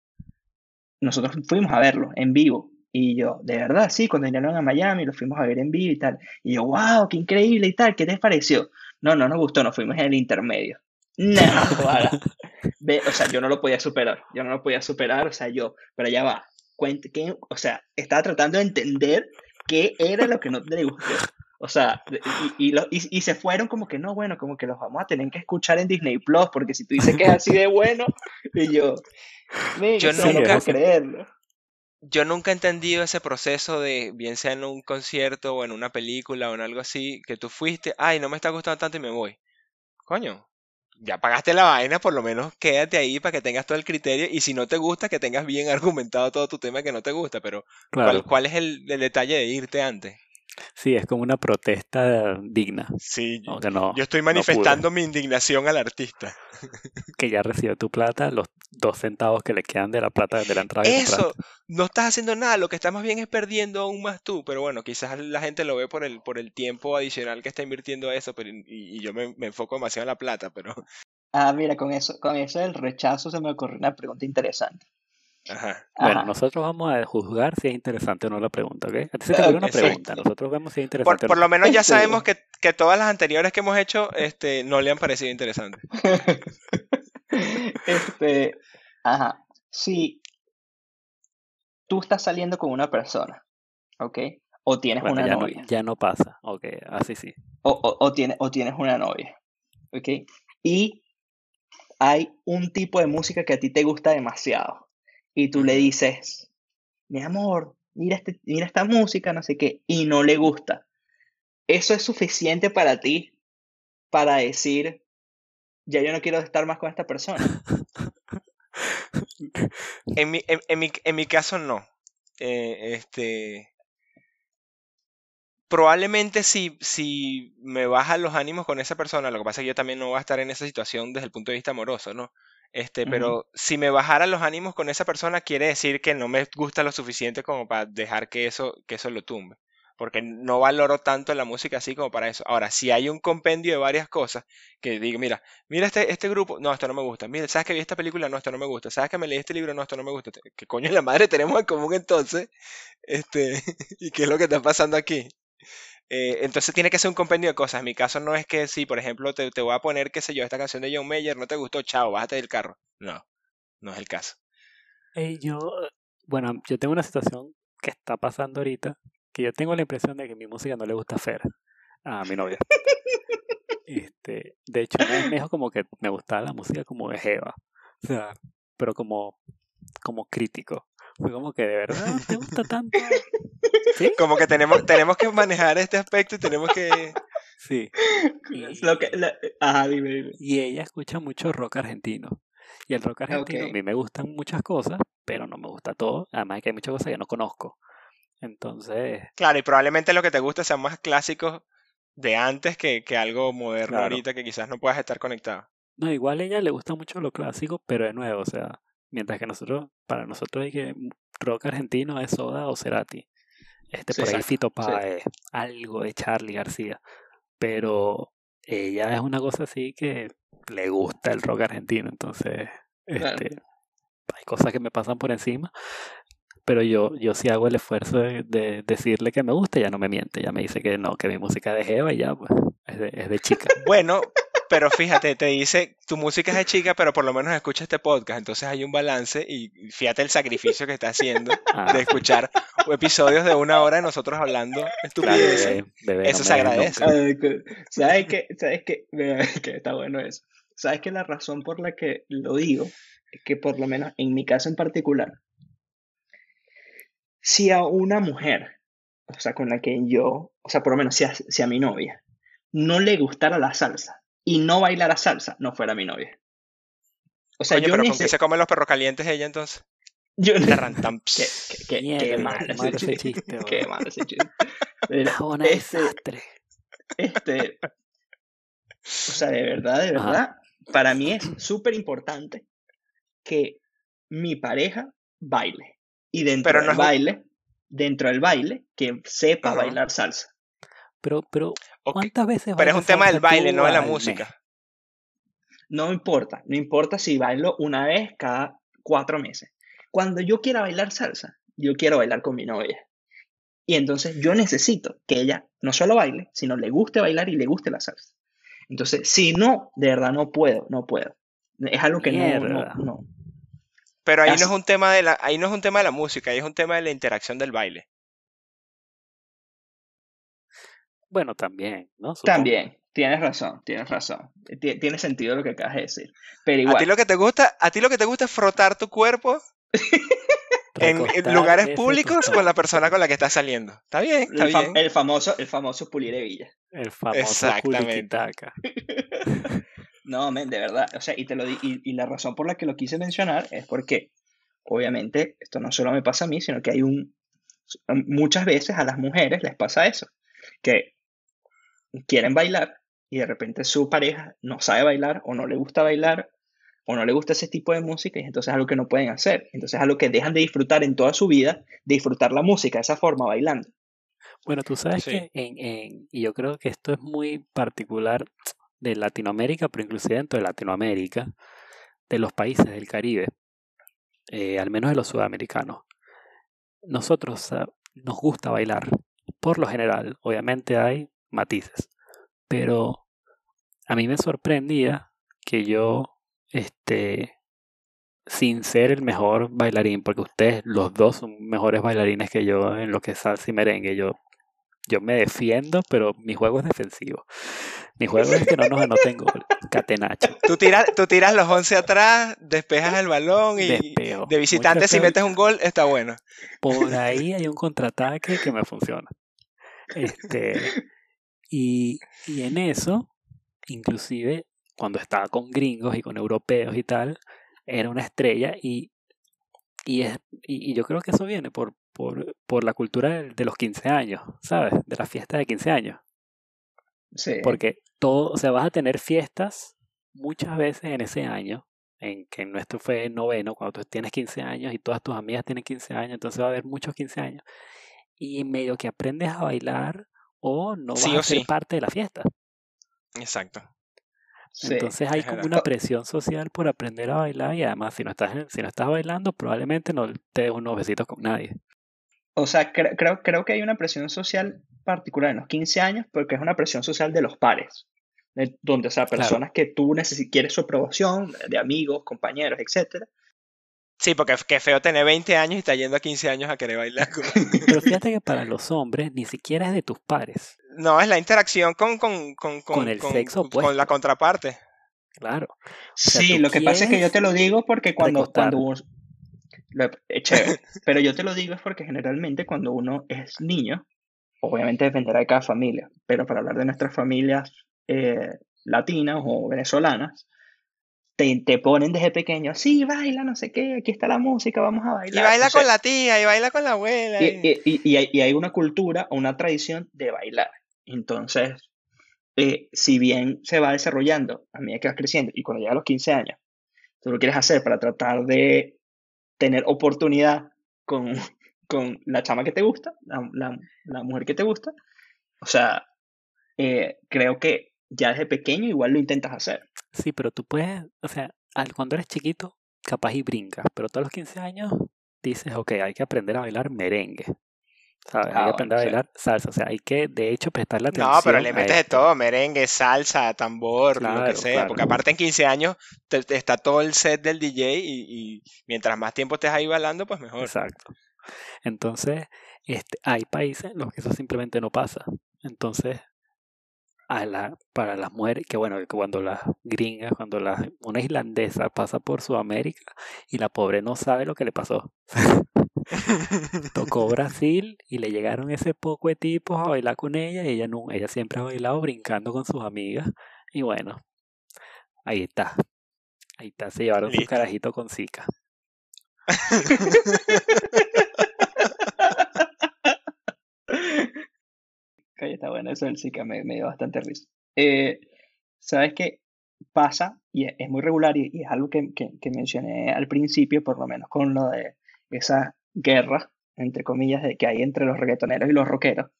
nosotros fuimos a verlo en vivo y yo, de verdad, sí, cuando vinieron a Miami, lo fuimos a ver en vivo y tal. Y yo, wow, qué increíble y tal, ¿qué te pareció? No, no nos gustó, nos fuimos en el intermedio. No, o sea, yo no lo podía superar, yo no lo podía superar, o sea, yo, pero ya va, cuente, que, o sea, estaba tratando de entender qué era lo que no le gustó. O sea, y, y, y, se fueron como que no, bueno, como que los vamos a tener que escuchar en Disney Plus, porque si tú dices que es así de bueno, y yo, yo no puedo creerlo
yo nunca he entendido ese proceso de, bien sea en un concierto o en una película o en algo así, que tú fuiste, ay, no me está gustando tanto y me voy. Coño, ya pagaste la vaina, por lo menos quédate ahí para que tengas todo el criterio y si no te gusta, que tengas bien argumentado todo tu tema que no te gusta, pero ¿cuál, es el, detalle de irte antes?
Sí, es como una protesta digna.
Sí, yo, estoy manifestando mi indignación al artista.
Que ya recibió tu plata, los dos centavos que le quedan de la plata de la entrada.
Eso, no estás haciendo nada, lo que estás más bien es perdiendo aún más tú, pero bueno, quizás la gente lo ve por el, por el tiempo adicional que está invirtiendo a eso, pero, y, yo me, me, enfoco demasiado en la plata, pero...
Ah, mira, con eso, con eso del rechazo se me ocurrió una pregunta interesante.
Ajá. Bueno, nosotros vamos a juzgar si es interesante o no la pregunta, ¿ok? A ti se te una pregunta, nosotros vemos si es interesante.
Por, por lo menos ya sabemos que, que, todas las anteriores que hemos hecho este, no le han parecido interesantes.
este, ajá. Si tú estás saliendo con una persona, ¿ok? O tienes una novia.
ya no pasa, ok, así sí.
O, o, o, tienes, o tienes una novia, ¿ok? Y hay un tipo de música que a ti te gusta demasiado y tú le dices, mi amor, mira, este, mira esta música, no sé qué, y no le gusta. Eso es suficiente para ti para decir, ya yo no quiero estar más con esta persona.
en, mi, en, mi, en mi caso no. Eh, este, probablemente si, si me bajan los ánimos con esa persona, lo que pasa es que yo también no voy a estar en esa situación desde el punto de vista amoroso, ¿no? Este, pero si me bajaran los ánimos con esa persona, quiere decir que no me gusta lo suficiente como para dejar que eso, que eso lo tumbe. Porque no valoro tanto la música así como para eso. Ahora, si hay un compendio de varias cosas que digo, mira, mira este, este grupo, no, esto no me gusta. Mira, ¿sabes que vi esta película? No, esto no me gusta. ¿Sabes que me leí este libro? No, esto no me gusta. ¿Qué coño la madre tenemos en común entonces? Este, ¿y qué es lo que está pasando aquí? Eh, entonces tiene que ser un compendio de cosas. En mi caso no es que si, por ejemplo, te, voy a poner, qué sé yo, esta canción de John Mayer, no te gustó, chao, bájate del carro. No, no es el caso.
yo, bueno, yo tengo una situación que está pasando ahorita, que yo tengo la impresión de que mi música no le gusta a Fer, a mi novia. Este, de hecho, me dijo como que me gustaba la música como de Jeva. O sea, pero como, como crítico. Fue como que de verdad te gusta tanto. ¿Sí?
Como que tenemos, tenemos que manejar este aspecto y tenemos que...
Sí. Y,
Lo que, la- ajá, dime, dime.
y ella escucha mucho rock argentino. Y el rock argentino a mí me gustan muchas cosas, pero no me gusta todo. Además es que hay muchas cosas que no conozco. Entonces,
Claro, y probablemente lo que te guste sean más clásicos de antes que, que algo moderno
Claro.
ahorita que quizás no puedas estar conectado.
no, igual a ella le gusta mucho lo clásico, pero de nuevo, o sea, mientras que nosotros, para nosotros hay que rock argentino es Soda o Cerati. Este
Sí,
por ahí
sí.
Algo de Charlie García. Pero ella es una cosa así que le gusta el rock argentino, entonces
Claro.
este, hay cosas que me pasan por encima. Pero yo, yo sí hago el esfuerzo de, de decirle que me gusta, ella no me miente, ella me dice que no, que mi música es de Jeva y ya, pues, es de, es de chica.
Bueno, pero fíjate, te dice, tu música es de chica, pero por lo menos escucha este podcast, entonces hay un balance y fíjate el sacrificio que está haciendo
Ah,
de escuchar episodios de una hora de nosotros hablando
claro,
estupideces.
bebé, bebé,
Eso
no
se agradece.
¿Sabes qué? ¿Sabes qué? Que está bueno eso. ¿Sabes qué? La razón por la que lo digo es que por lo menos en mi caso en particular, si a una mujer, o sea, con la que yo, o sea, por lo menos si a, si a mi novia, no le gustara la salsa y no bailara salsa, no fuera mi novia. O sea,
Coño,
yo
pero ¿con qué se comen los perros calientes ella entonces?
yo
tan,
Qué, qué- qué- qué
Mierda,
mal
qué
ese
malo ese
chiste. Qué mal ese chiste. Mira,
una
este,
desastre.
este, o sea, de verdad, de
Ajá.
verdad, para mí es súper importante que mi pareja baile. Y dentro
Pero no
del
un-
baile, dentro del baile, que sepa
Ajá.
bailar salsa.
Pero, pero, ¿cuántas veces
Pero es un tema del baile, no de la
mes?
música.
No importa, no importa si bailo una vez cada cuatro meses. Cuando yo quiera bailar salsa, yo quiero bailar con mi novia. Y entonces yo necesito que ella no solo baile, sino le guste bailar y le guste la salsa. Entonces, si no, de verdad no puedo, no puedo. Es algo que no, no.
Pero ahí no es un tema de la, ahí no es un tema de la música, ahí es un tema de la interacción del baile.
Bueno, también, ¿no? Supongo.
También, tienes razón, tienes razón. Ti- Tiene sentido lo que acabas de decir. Pero
A
igual,
ti lo que te gusta, a ti lo que te gusta es frotar tu cuerpo en, lugares públicos con la persona con la que estás saliendo. Está bien, está
el,
bien.
el famoso, el famoso pulir hebilla.
El famoso
Exactamente.
No, men, de verdad. O sea, y te lo di- y, y la razón por la que lo quise mencionar es porque, obviamente, esto no solo me pasa a mí, sino que hay un. Muchas veces a las mujeres les pasa eso. Que quieren bailar y de repente su pareja no sabe bailar o no le gusta bailar o no le gusta ese tipo de música y entonces es algo que no pueden hacer. Entonces es algo que dejan de disfrutar en toda su vida, de disfrutar la música de esa forma, bailando.
Bueno, tú sabes
Sí.
que en, en, y yo creo que esto es muy particular de Latinoamérica, pero inclusive dentro de Latinoamérica, de los países del Caribe, eh, al menos de los sudamericanos. Nosotros ah, nos gusta bailar, por lo general, obviamente hay matices, pero a mí me sorprendía que yo, este, sin ser el mejor bailarín, porque ustedes los dos son mejores bailarines que yo en lo que es salsa y merengue, yo yo me defiendo, pero mi juego es defensivo. Mi juego es que no nos anoten gol. Catenacho.
Tú tiras, tú tiras los 11 atrás, despejas el balón y de visitante si metes un gol está bueno.
Por ahí hay un contraataque que me funciona. Este, y, y en eso, inclusive cuando estaba con gringos y con europeos y tal, era una estrella y, y, es, y, y yo creo que eso viene por, por, por la cultura de, de los 15 años, ¿sabes? De la fiesta de 15 años.
Sí.
Porque todo, o sea, vas a tener fiestas muchas veces en ese año, en que nuestro fue noveno, cuando tú tienes 15 años y todas tus amigas tienen 15 años, entonces va a haber muchos 15 años. Y medio que aprendes a bailar o no vas
Sí
a ser
sí.
parte de la fiesta.
Exacto.
sí.
Entonces hay como una presión social por aprender a bailar y además si no estás, en- si no estás bailando probablemente no te des unos besitos con nadie.
O sea, cre- creo, creo que hay una presión social particular en los 15 años porque es una presión social de los pares, de- donde, o sea,
Claro.
personas que tú necesi- quieres su aprobación, de amigos, compañeros, etcétera.
Sí, porque qué feo tener 20 años y estar yendo a 15 años a querer bailar. con-
Pero fíjate que para los hombres ni siquiera es de tus pares.
No, es la interacción con, con, con,
Con el sexo
con la contraparte.
Claro. sea,
Sí, lo que pasa es que yo te lo digo porque cuando,
recostar.
cuando uno- lo- es chévere, pero yo te lo digo es porque generalmente cuando uno es niño, obviamente dependerá de cada familia, pero para hablar de nuestras familias eh, latinas o venezolanas, te, te ponen desde pequeño, sí, baila, no sé qué, aquí está la música, vamos a
Y
bailar.
baila con la tía, y baila con la abuela.
y,
y-
y- y- y hay, y hay una cultura o una tradición de bailar. Entonces, eh, si bien se va desarrollando a medida que vas creciendo y cuando llegas a los 15 años, tú lo quieres hacer para tratar de tener oportunidad con, con la chama que te gusta, la, la- la mujer que te gusta, o sea, eh, creo que ya desde pequeño igual lo intentas hacer.
Sí, pero tú puedes, o sea, al- cuando eres chiquito, capaz y brincas, pero todos los 15 años dices, ok, hay que aprender a bailar merengue, ¿sabes? Hay
Ah,
que aprender a
sí.
bailar salsa, o sea, hay que, de hecho, prestarle atención
No, pero le metes de todo, merengue, salsa, tambor, lo que sea,
claro.
porque aparte en 15 años te- te está todo el set del DJ y, y mientras más tiempo estés ahí bailando, pues mejor.
Exacto. Entonces, este, hay países en los que eso simplemente no pasa. Entonces, a la, para las mujeres, que bueno, que cuando las gringas, cuando la, una islandesa pasa por Sudamérica y la pobre no sabe lo que le pasó. Tocó Brasil y le llegaron ese poco de tipos a bailar con ella y ella, no, ella siempre ha bailado brincando con sus amigas. Y bueno, ahí está. Ahí está, se llevaron su
Listo.
carajito con Zika.
Oye, está bueno eso del Zika, me, me dio bastante risa. Eh, ¿sabes qué pasa? Y es, es muy regular y, y es algo que, que- que mencioné al principio, por lo menos con lo de esa guerra, entre comillas, de que hay entre los reggaetoneros y los rockeros,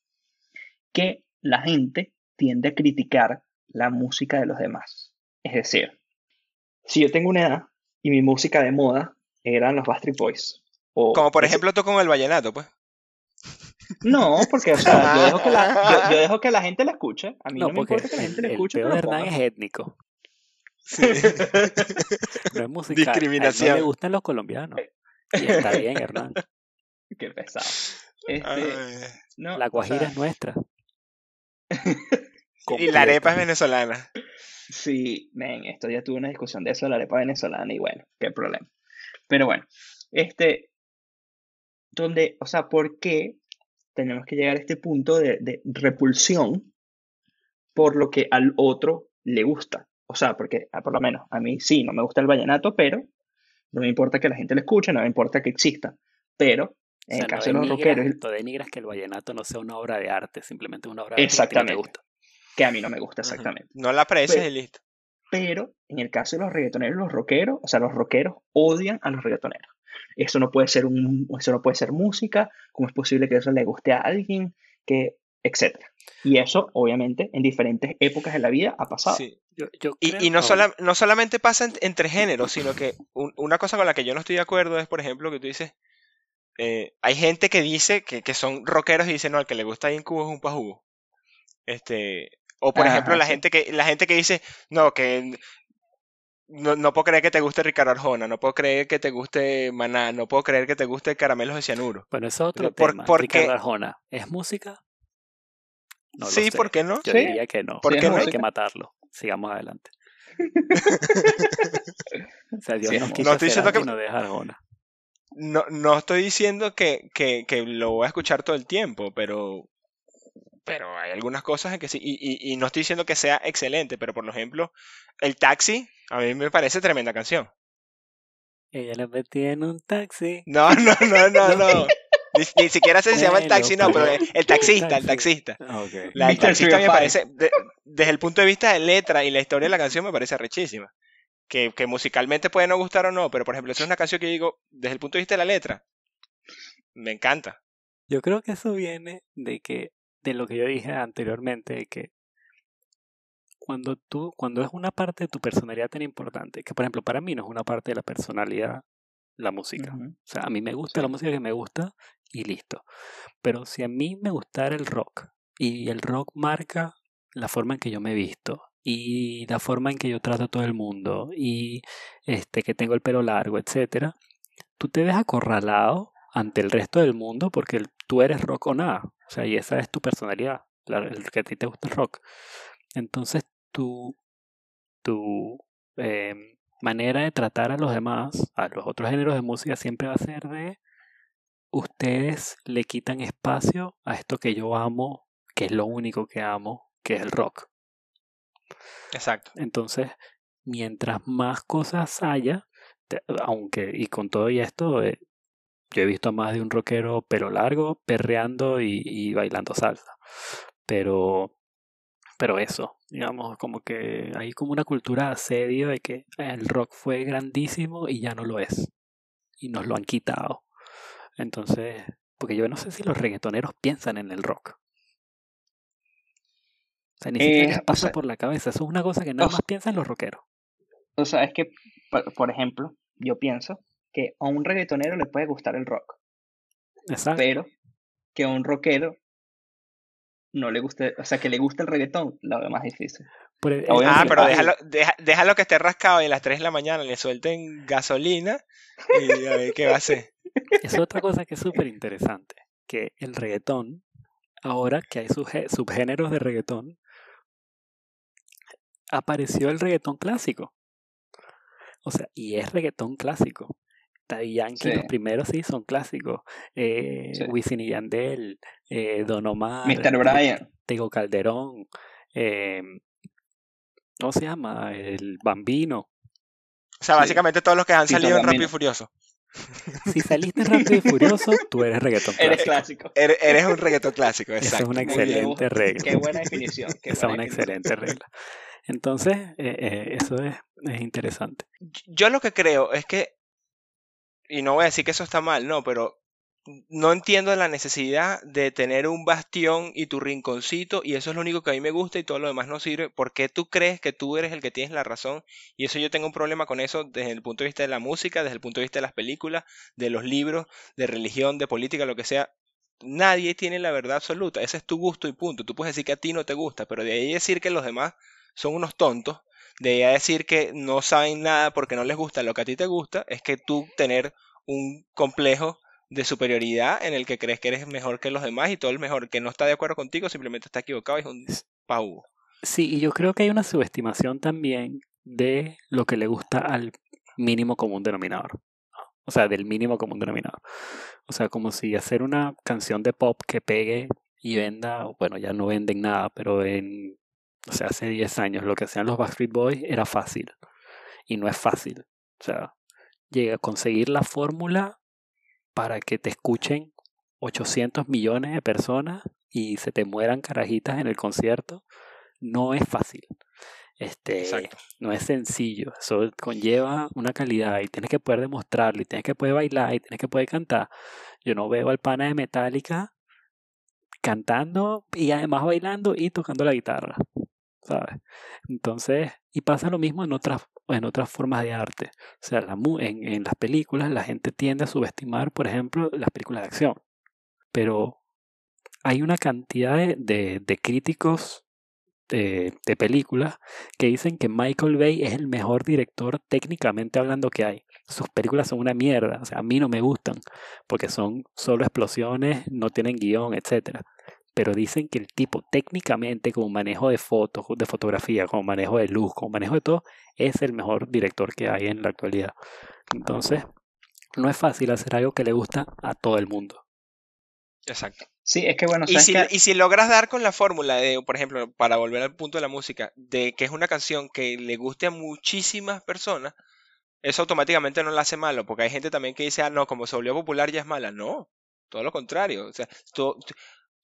que la gente tiende a criticar la música de los demás. Es decir, si yo tengo una edad y mi música de moda eran los Backstreet Boys, o
Como por ejemplo tú con el vallenato, pues.
No, porque o sea, yo dejo que la, yo, yo dejo que la gente la escuche. A mí no,
No,
me importa que la gente
el,
la
el
escuche, pero
de Hernán es étnico,
Sí.
no es musical. A él no
Discriminación.
le gustan los colombianos. Y está bien, Hernán.
Qué pesado. Este, no,
La
o
Guajira
sea,
es nuestra.
Y la arepa es venezolana.
sí, men, esto ya tuve una discusión de eso de la arepa venezolana y bueno, qué problema. Pero bueno, este, donde, o sea, ¿por qué tenemos que llegar a este punto de, de repulsión por lo que al otro le gusta? O sea, porque ah, por lo menos a mí sí, no me gusta el vallenato, pero no me importa que la gente lo escuche, no me importa que exista. Pero
O
en
sea,
el
no
caso de los rockeros,
no denigras que el vallenato no sea una obra de arte, simplemente una obra de arte que no te
exactamente,
gusta.
que a mí no me gusta exactamente.
No la aprecias y listo.
Pero en el caso de los reggaetoneros, los rockeros, o sea, los rockeros odian a los reggaetoneros. Eso no puede ser un, eso no puede ser música, ¿cómo es posible que eso le guste a alguien? Que, etcétera. Y eso, obviamente, en diferentes épocas de la vida ha pasado.
Sí.
Yo, yo
Y,
creo,
y no, sola- no solamente pasa en- entre géneros, sino que un- una cosa con la que yo no estoy de acuerdo es, por ejemplo, que tú dices, eh, hay gente que dice que, que son rockeros y dicen, no, al que le gusta Incubo es un pajugo. Este, o por ejemplo, la
sí.
gente que, la gente que dice, no, que no, no puedo creer que te guste Ricardo Arjona, no puedo creer que te guste Maná, no puedo creer que te guste Caramelos de Cianuro.
bueno, eso es otro
Por-
tema.
porque-
Ricardo Arjona, ¿es música? No lo
sí,
sé.
¿por qué no?
Yo
Sí,
diría que no.
¿Por qué no?
Hay que matarlo. Sigamos adelante. O sea, Dios
Sí, es
nos
música.
quiso
No estoy diciendo que-
deja Arjona.
No, no estoy diciendo que, que, que lo voy a escuchar todo el tiempo, pero, pero hay algunas cosas en que sí. Y, y, y no estoy diciendo que sea excelente, pero por ejemplo, El Taxi, a mí me parece tremenda canción.
Ella le metí en un taxi.
No, no, no, no, no. Ni, ni siquiera se llama El Taxi, no, pero el, el taxista, el
taxi.
taxista.
Ah.
La
Mr.
taxista me
305.
parece, de- desde el punto de vista de letra y la historia de la canción me parece rechísima. Que, que musicalmente puede no gustar o no, pero por ejemplo, esa es una canción que yo digo, desde el punto de vista de la letra, me encanta.
Yo creo que eso viene de que, de lo que yo dije anteriormente, de que cuando tú, cuando es una parte de tu personalidad tan importante, que por ejemplo para mí no es una parte de la personalidad la música.
Ujú.
O sea, a mí me gusta
Sí.
la música que me gusta y listo. Pero si a mí me gustara el rock y el rock marca la forma en que yo me visto y la forma en que yo trato a todo el mundo y este que tengo el pelo largo, etcétera, tú te ves acorralado ante el resto del mundo porque el- tú eres rock o nada. O sea, y esa es tu personalidad. el que a ti te gusta el rock. Entonces tu, tu em, manera de tratar a los demás, a los otros géneros de música, siempre va a ser de ustedes le quitan espacio a esto que yo amo, que es lo único que amo, que es el rock.
Exacto.
Entonces, mientras más cosas haya, aunque y con todo y esto, eh, yo he visto más de un rockero pelo largo, perreando y, bailando salsa. Pero, pero eso, digamos, como que hay como una cultura de asedio de que el rock fue grandísimo y ya no lo es. Y nos lo han quitado. Entonces, porque yo no sé si los reggaetoneros piensan en el rock. O sea, ni siquiera eh, pasa por la cabeza. Eso es una cosa que nada más piensan los rockeros.
O sea, es que, por ejemplo, yo pienso que a un reggaetonero le puede gustar el rock. Exacto. Pero que a un rockero no le guste, o sea, que le guste el reggaetón, lo veo más difícil.
ah, pero déjalo, déjalo que esté rascado y a las 3 de la mañana le suelten gasolina y a ver qué va a hacer.
Es otra cosa que es súper interesante, que el reggaetón, ahora que hay subgéneros de reggaetón, apareció el reggaetón clásico. O sea, y es reggaetón clásico. Daddy Yankee, los primeros sí son clásicos. Eh, Wisin y Yandel, eh, Don Omar,
Mr. Bryan,
Tego Calderón, eh, ¿cómo se llama? El Bambino.
O sea, básicamente todos los que han salido en Rápido y Furioso.
Si saliste en Rápido y Furioso, tú eres reggaetón clásico.
Eres clásico.
Eres, un reggaetón clásico, exacto.
Esa es una excelente regla.
Qué buena definición.
Esa es una excelente regla. Entonces, eh, eh, eso es, es interesante.
Yo lo que creo es que, y no voy a decir que eso está mal, no, pero no entiendo la necesidad de tener un bastión y tu rinconcito y eso es lo único que a mí me gusta y todo lo demás no sirve. ¿Por qué tú crees que tú eres el que tienes la razón? Y eso yo tengo un problema con eso desde el punto de vista de la música, desde el punto de vista de las películas, de los libros, de religión, de política, lo que sea. Nadie tiene la verdad absoluta. Ese es tu gusto y punto. Tú puedes decir que a ti no te gusta, pero de ahí decir que los demás son unos tontos, de ahí decir que no saben nada porque no les gusta lo que a ti te gusta, es que tú tener un complejo de superioridad en el que crees que eres mejor que los demás y todo el mejor que no está de acuerdo contigo simplemente está equivocado y es un pau.
Sí, y yo creo que hay una subestimación también de lo que le gusta al mínimo común denominador. O sea, del mínimo común denominador. O sea, como si hacer una canción de pop que pegue y venda, bueno, ya no venden nada, pero en, o sea, hace 10 años lo que hacían los Backstreet Boys era fácil. Y no es fácil. O sea, llega a conseguir la fórmula para que te escuchen 800 millones de personas y se te mueran carajitas en el concierto, no es fácil. Este, no es sencillo, eso conlleva una calidad y tienes que poder demostrarlo y tienes que poder bailar y tienes que poder cantar. Yo no veo al pana de Metallica cantando y además bailando y tocando la guitarra, ¿sabes? Entonces, y pasa lo mismo en otras en otras formas de arte. O sea, en, en las películas la gente tiende a subestimar, por ejemplo, las películas de acción. Pero hay una cantidad de, de, críticos de, de, películas que dicen que Michael Bay es el mejor director técnicamente hablando que hay. Sus películas son una mierda, o sea, a mí no me gustan, porque son solo explosiones, no tienen guion, etc pero dicen que el tipo técnicamente como manejo de fotos, de fotografía, como manejo de luz, como manejo de todo, es el mejor director que hay en la actualidad. Entonces, no es fácil hacer algo que le gusta a todo el mundo.
Exacto.
Sí, es que bueno.
Y si, y si logras dar con la fórmula de, por ejemplo, para volver al punto de la música, de que es una canción que le guste a muchísimas personas, eso automáticamente no la hace malo, porque hay gente también que dice, ah, no, como se volvió popular ya es mala. No, todo lo contrario. O sea, tú,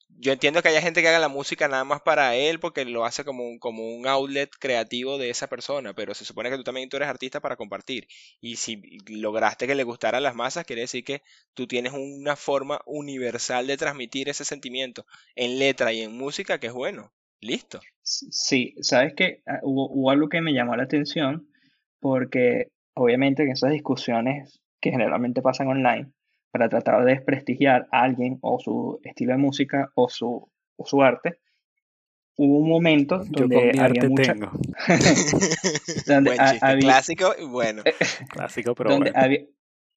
yo entiendo que haya gente que haga la música nada más para él porque lo hace como un, como un outlet creativo de esa persona, pero se supone que tú también tú eres artista para compartir. Y si lograste que le gustara las masas, quiere decir que tú tienes una forma universal de transmitir ese sentimiento en letra y en música que es bueno. Listo.
Sí, sabes que ah, hubo, hubo algo que me llamó la atención porque obviamente en esas discusiones que generalmente pasan online, para tratar de desprestigiar a alguien o su estilo de música o su, o su arte, hubo un momento donde había mucha...
donde Buen clásico y bueno.
clásico, pero
donde había,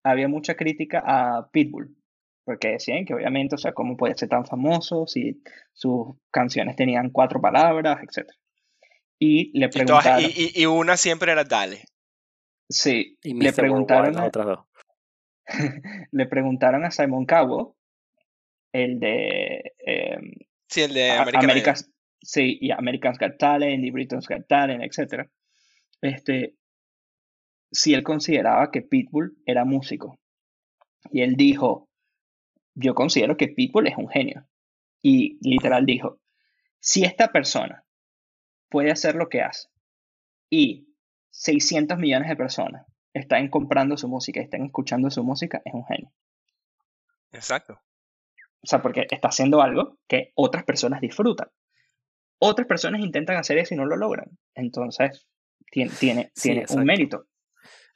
había, mucha crítica a Pitbull. porque decían que obviamente, o sea, cómo puede ser tan famoso si sus canciones tenían cuatro palabras, etc. Y le
Y, todas-
preguntaron,
y, y- y una siempre era Dale.
sí,
Y
le preguntaron,
Worldwide, las otras dos.
le preguntaron a Simon Cowell, el de eh,
Sí, el de American.
America's, sí, y American's Got Talent y Britain's Got Talent, etc. Este, si él consideraba que Pitbull era músico. Y él dijo, yo considero que Pitbull es un genio. Y literal dijo, si esta persona puede hacer lo que hace y 600 millones de personas están comprando su música y están escuchando su música, es un genio.
Exacto.
O sea, porque está haciendo algo que otras personas disfrutan. Otras personas intentan hacer eso y no lo logran. Entonces, tiene, tiene,
Sí,
tiene un mérito.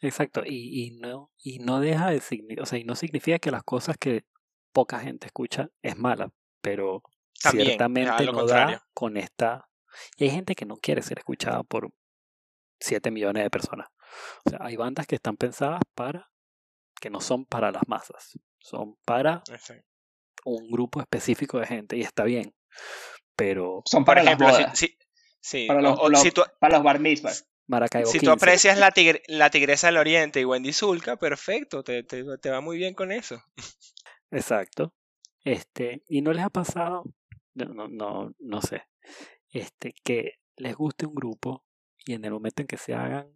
Exacto, y, y no, y no deja de significar, o sea, y no significa que las cosas que poca gente escucha es mala, pero
También,
ciertamente
lo
no
contrario.
da con esta. Y hay gente que no quiere ser escuchada por 7 millones de personas. O sea, hay bandas que están pensadas para, que no son para las masas, son para
Exacto.
un grupo específico de gente y está bien, pero
Son
Por
para
ejemplo,
las bodas,
si- sí,
para los,
o
los-
si tú,
para los bar mitzvahs.
Maracaibo
si tú
15,
aprecias la, tigre- la Tigresa del Oriente y Wendy Zulka, perfecto, te, te- te va muy bien con eso.
Exacto. Este, y no les ha pasado, no, no, no, no sé, este, que les guste un grupo y en el momento en que se hagan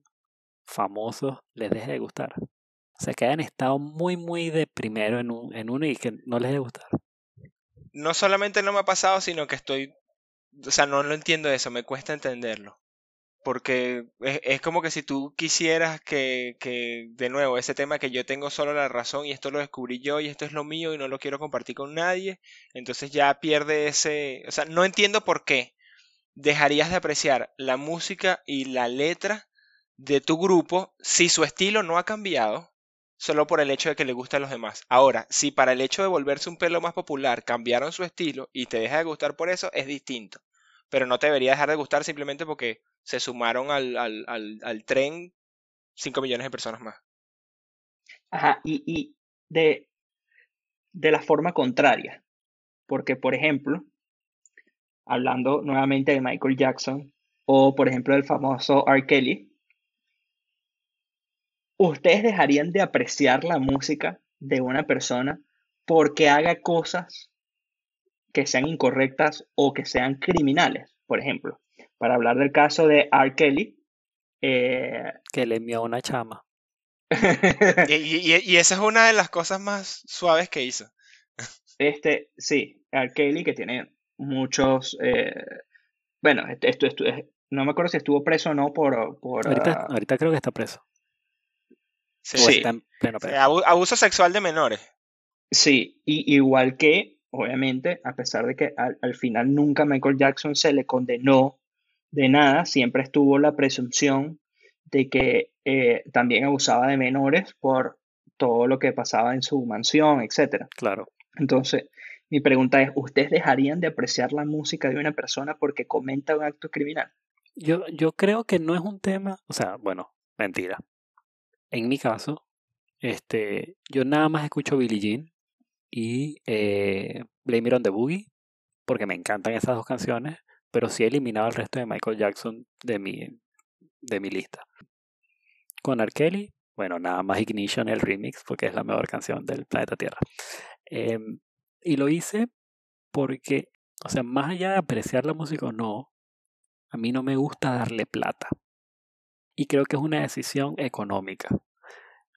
famosos les deje de gustar. O sea, que hayan estado muy, muy de primero en, un, en uno y que no les deje de gustar.
No solamente no me ha pasado, sino que estoy, o sea, no lo entiendo eso, me cuesta entenderlo. Porque es, es como que si tú quisieras que, que, de nuevo, ese tema que yo tengo solo la razón y esto lo descubrí yo y esto es lo mío y no lo quiero compartir con nadie, entonces ya pierde ese, o sea, no entiendo por qué dejarías de apreciar la música y la letra de tu grupo si su estilo no ha cambiado solo por el hecho de que le gusta a los demás. Ahora, si para el hecho de volverse un pelo más popular cambiaron su estilo y te deja de gustar por eso, es distinto. Pero no te debería dejar de gustar simplemente porque se sumaron al, al, al, al tren 5 millones de personas más.
Ajá, y, y de, de la forma contraria. Porque, por ejemplo, hablando nuevamente de Michael Jackson o, por ejemplo, del famoso R. Kelly, ¿ustedes dejarían de apreciar la música de una persona porque haga cosas que sean incorrectas o que sean criminales? Por ejemplo, para hablar del caso de R. Kelly, eh,
Que le envió una chama.
Y, y- y- y esa es una de las cosas más suaves que hizo.
Este, sí, R. Kelly que tiene muchos, eh, bueno, esto, esto, es- no me acuerdo si estuvo preso o no por, por
Ahorita,
ah,
ahorita creo que está preso.
Sí,
O
Sí.
está en pleno
Sí,
preso.
abu- abuso sexual de menores.
sí, y igual que, obviamente, a pesar de que al, al final nunca Michael Jackson se le condenó de nada, siempre estuvo la presunción de que eh, también abusaba de menores por todo lo que pasaba en su mansión, etcétera.
Claro.
Entonces, mi pregunta es, ¿ustedes dejarían de apreciar la música de una persona porque comenta un acto criminal?
Yo, yo creo que no es un tema, o sea, bueno, mentira. En mi caso, este, yo nada más escucho Billie Jean y eh, Blame It on the Boogie, porque me encantan esas dos canciones, pero sí he eliminado el resto de Michael Jackson de mi, de mi lista. Con R. Kelly, bueno, nada más Ignition, el remix, porque es la mejor canción del planeta Tierra. Em, y lo hice porque, o sea, más allá de apreciar la música o no, a mí no me gusta darle plata. Y creo que es una decisión económica.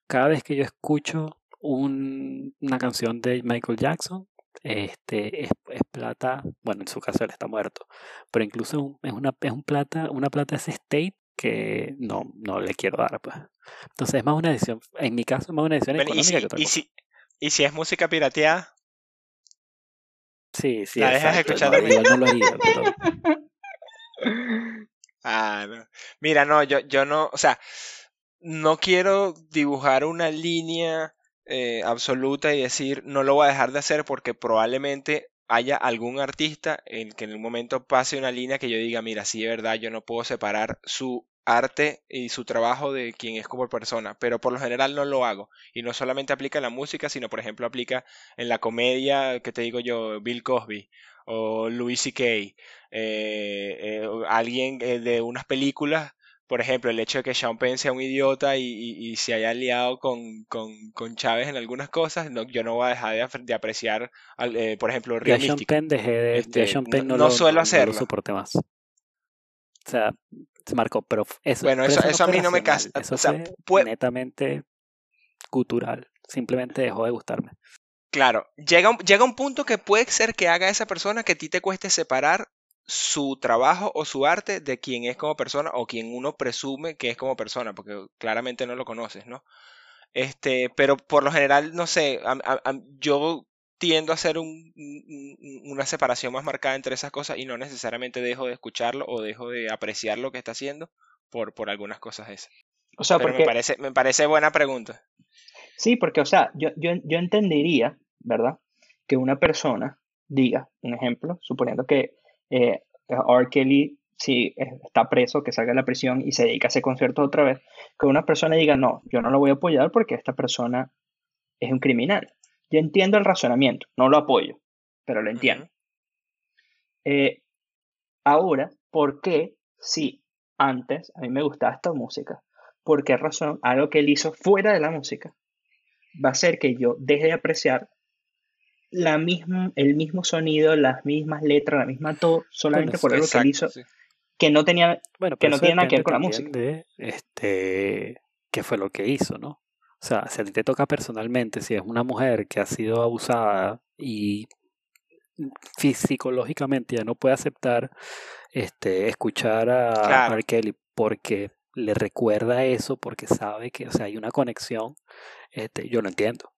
Cada vez que yo escucho un- una canción de Michael Jackson, este, es, es plata, bueno, en su caso él está muerto, pero incluso es, un- es una, es un plata, una plata ese state que no, no le quiero dar, pues. Entonces es más una decisión, en mi caso es más una decisión
Bueno, y,
económica
si,
que otra
y, si, y si es música pirateada,
Sí, sí,
la dejas escuchar
No, no lo haría, pero
Ah, no. Mira, no, yo, yo no, o sea, no quiero dibujar una línea eh, absoluta y decir no lo voy a dejar de hacer porque probablemente haya algún artista en que en un momento pase una línea que yo diga, mira, sí, de verdad, yo no puedo separar su arte y su trabajo de quien es como persona, pero por lo general no lo hago. Y no solamente aplica en la música, sino por ejemplo aplica en la comedia, que te digo yo, Bill Cosby o Louis C.K., eh, eh, alguien eh, de unas películas, por ejemplo, el hecho de que Sean Penn sea un idiota y, se haya liado con, con, Chávez en algunas cosas, no, yo no voy a dejar de, apreciar, por ejemplo,
Río Sean Penn dejé de,
este,
Sean Penn
no, no, suelo hacerlo.
soporte más. O sea, se marcó, pero eso,
bueno, eso, a mí no me casa.
Eso o sea, fue netamente cultural. Simplemente dejó de gustarme.
Claro, llega, llega un punto que puede ser que haga esa persona que a ti te cueste separar su trabajo o su arte de quien es como persona o quien uno presume que es como persona, porque claramente no lo conoces, ¿no? Este, pero por lo general, no sé, yo tiendo a hacer una separación más marcada entre esas cosas y no necesariamente dejo de escucharlo o dejo de apreciar lo que está haciendo por, por algunas cosas esas. O sea, porque... me, parece, me parece buena pregunta.
Sí, porque, o sea, yo, yo, yo entendería, ¿verdad? Que una persona diga, un ejemplo, suponiendo que eh, R. Kelly si está preso, que salga de la prisión y se dedica a hacer conciertos otra vez, que una persona diga, no, yo no lo voy a apoyar porque esta persona es un criminal. Yo entiendo el razonamiento, no lo apoyo, pero lo entiendo. Eh, ahora, ¿por qué si antes a mí me gustaba esta música? ¿Por qué razón algo que él hizo fuera de la música va a hacer que yo deje de apreciar la misma, el mismo sonido, las mismas letras, la misma todo, solamente por algo que él hizo que no tenía, que no tiene nada que ver con la música?
este, ¿Qué fue lo que hizo, no? O sea, si a ti te toca personalmente, si es una mujer que ha sido abusada y psicológicamente ya no puede aceptar este, escuchar a R. Kelly porque le recuerda eso, porque sabe que o sea, hay una conexión, este, yo lo entiendo.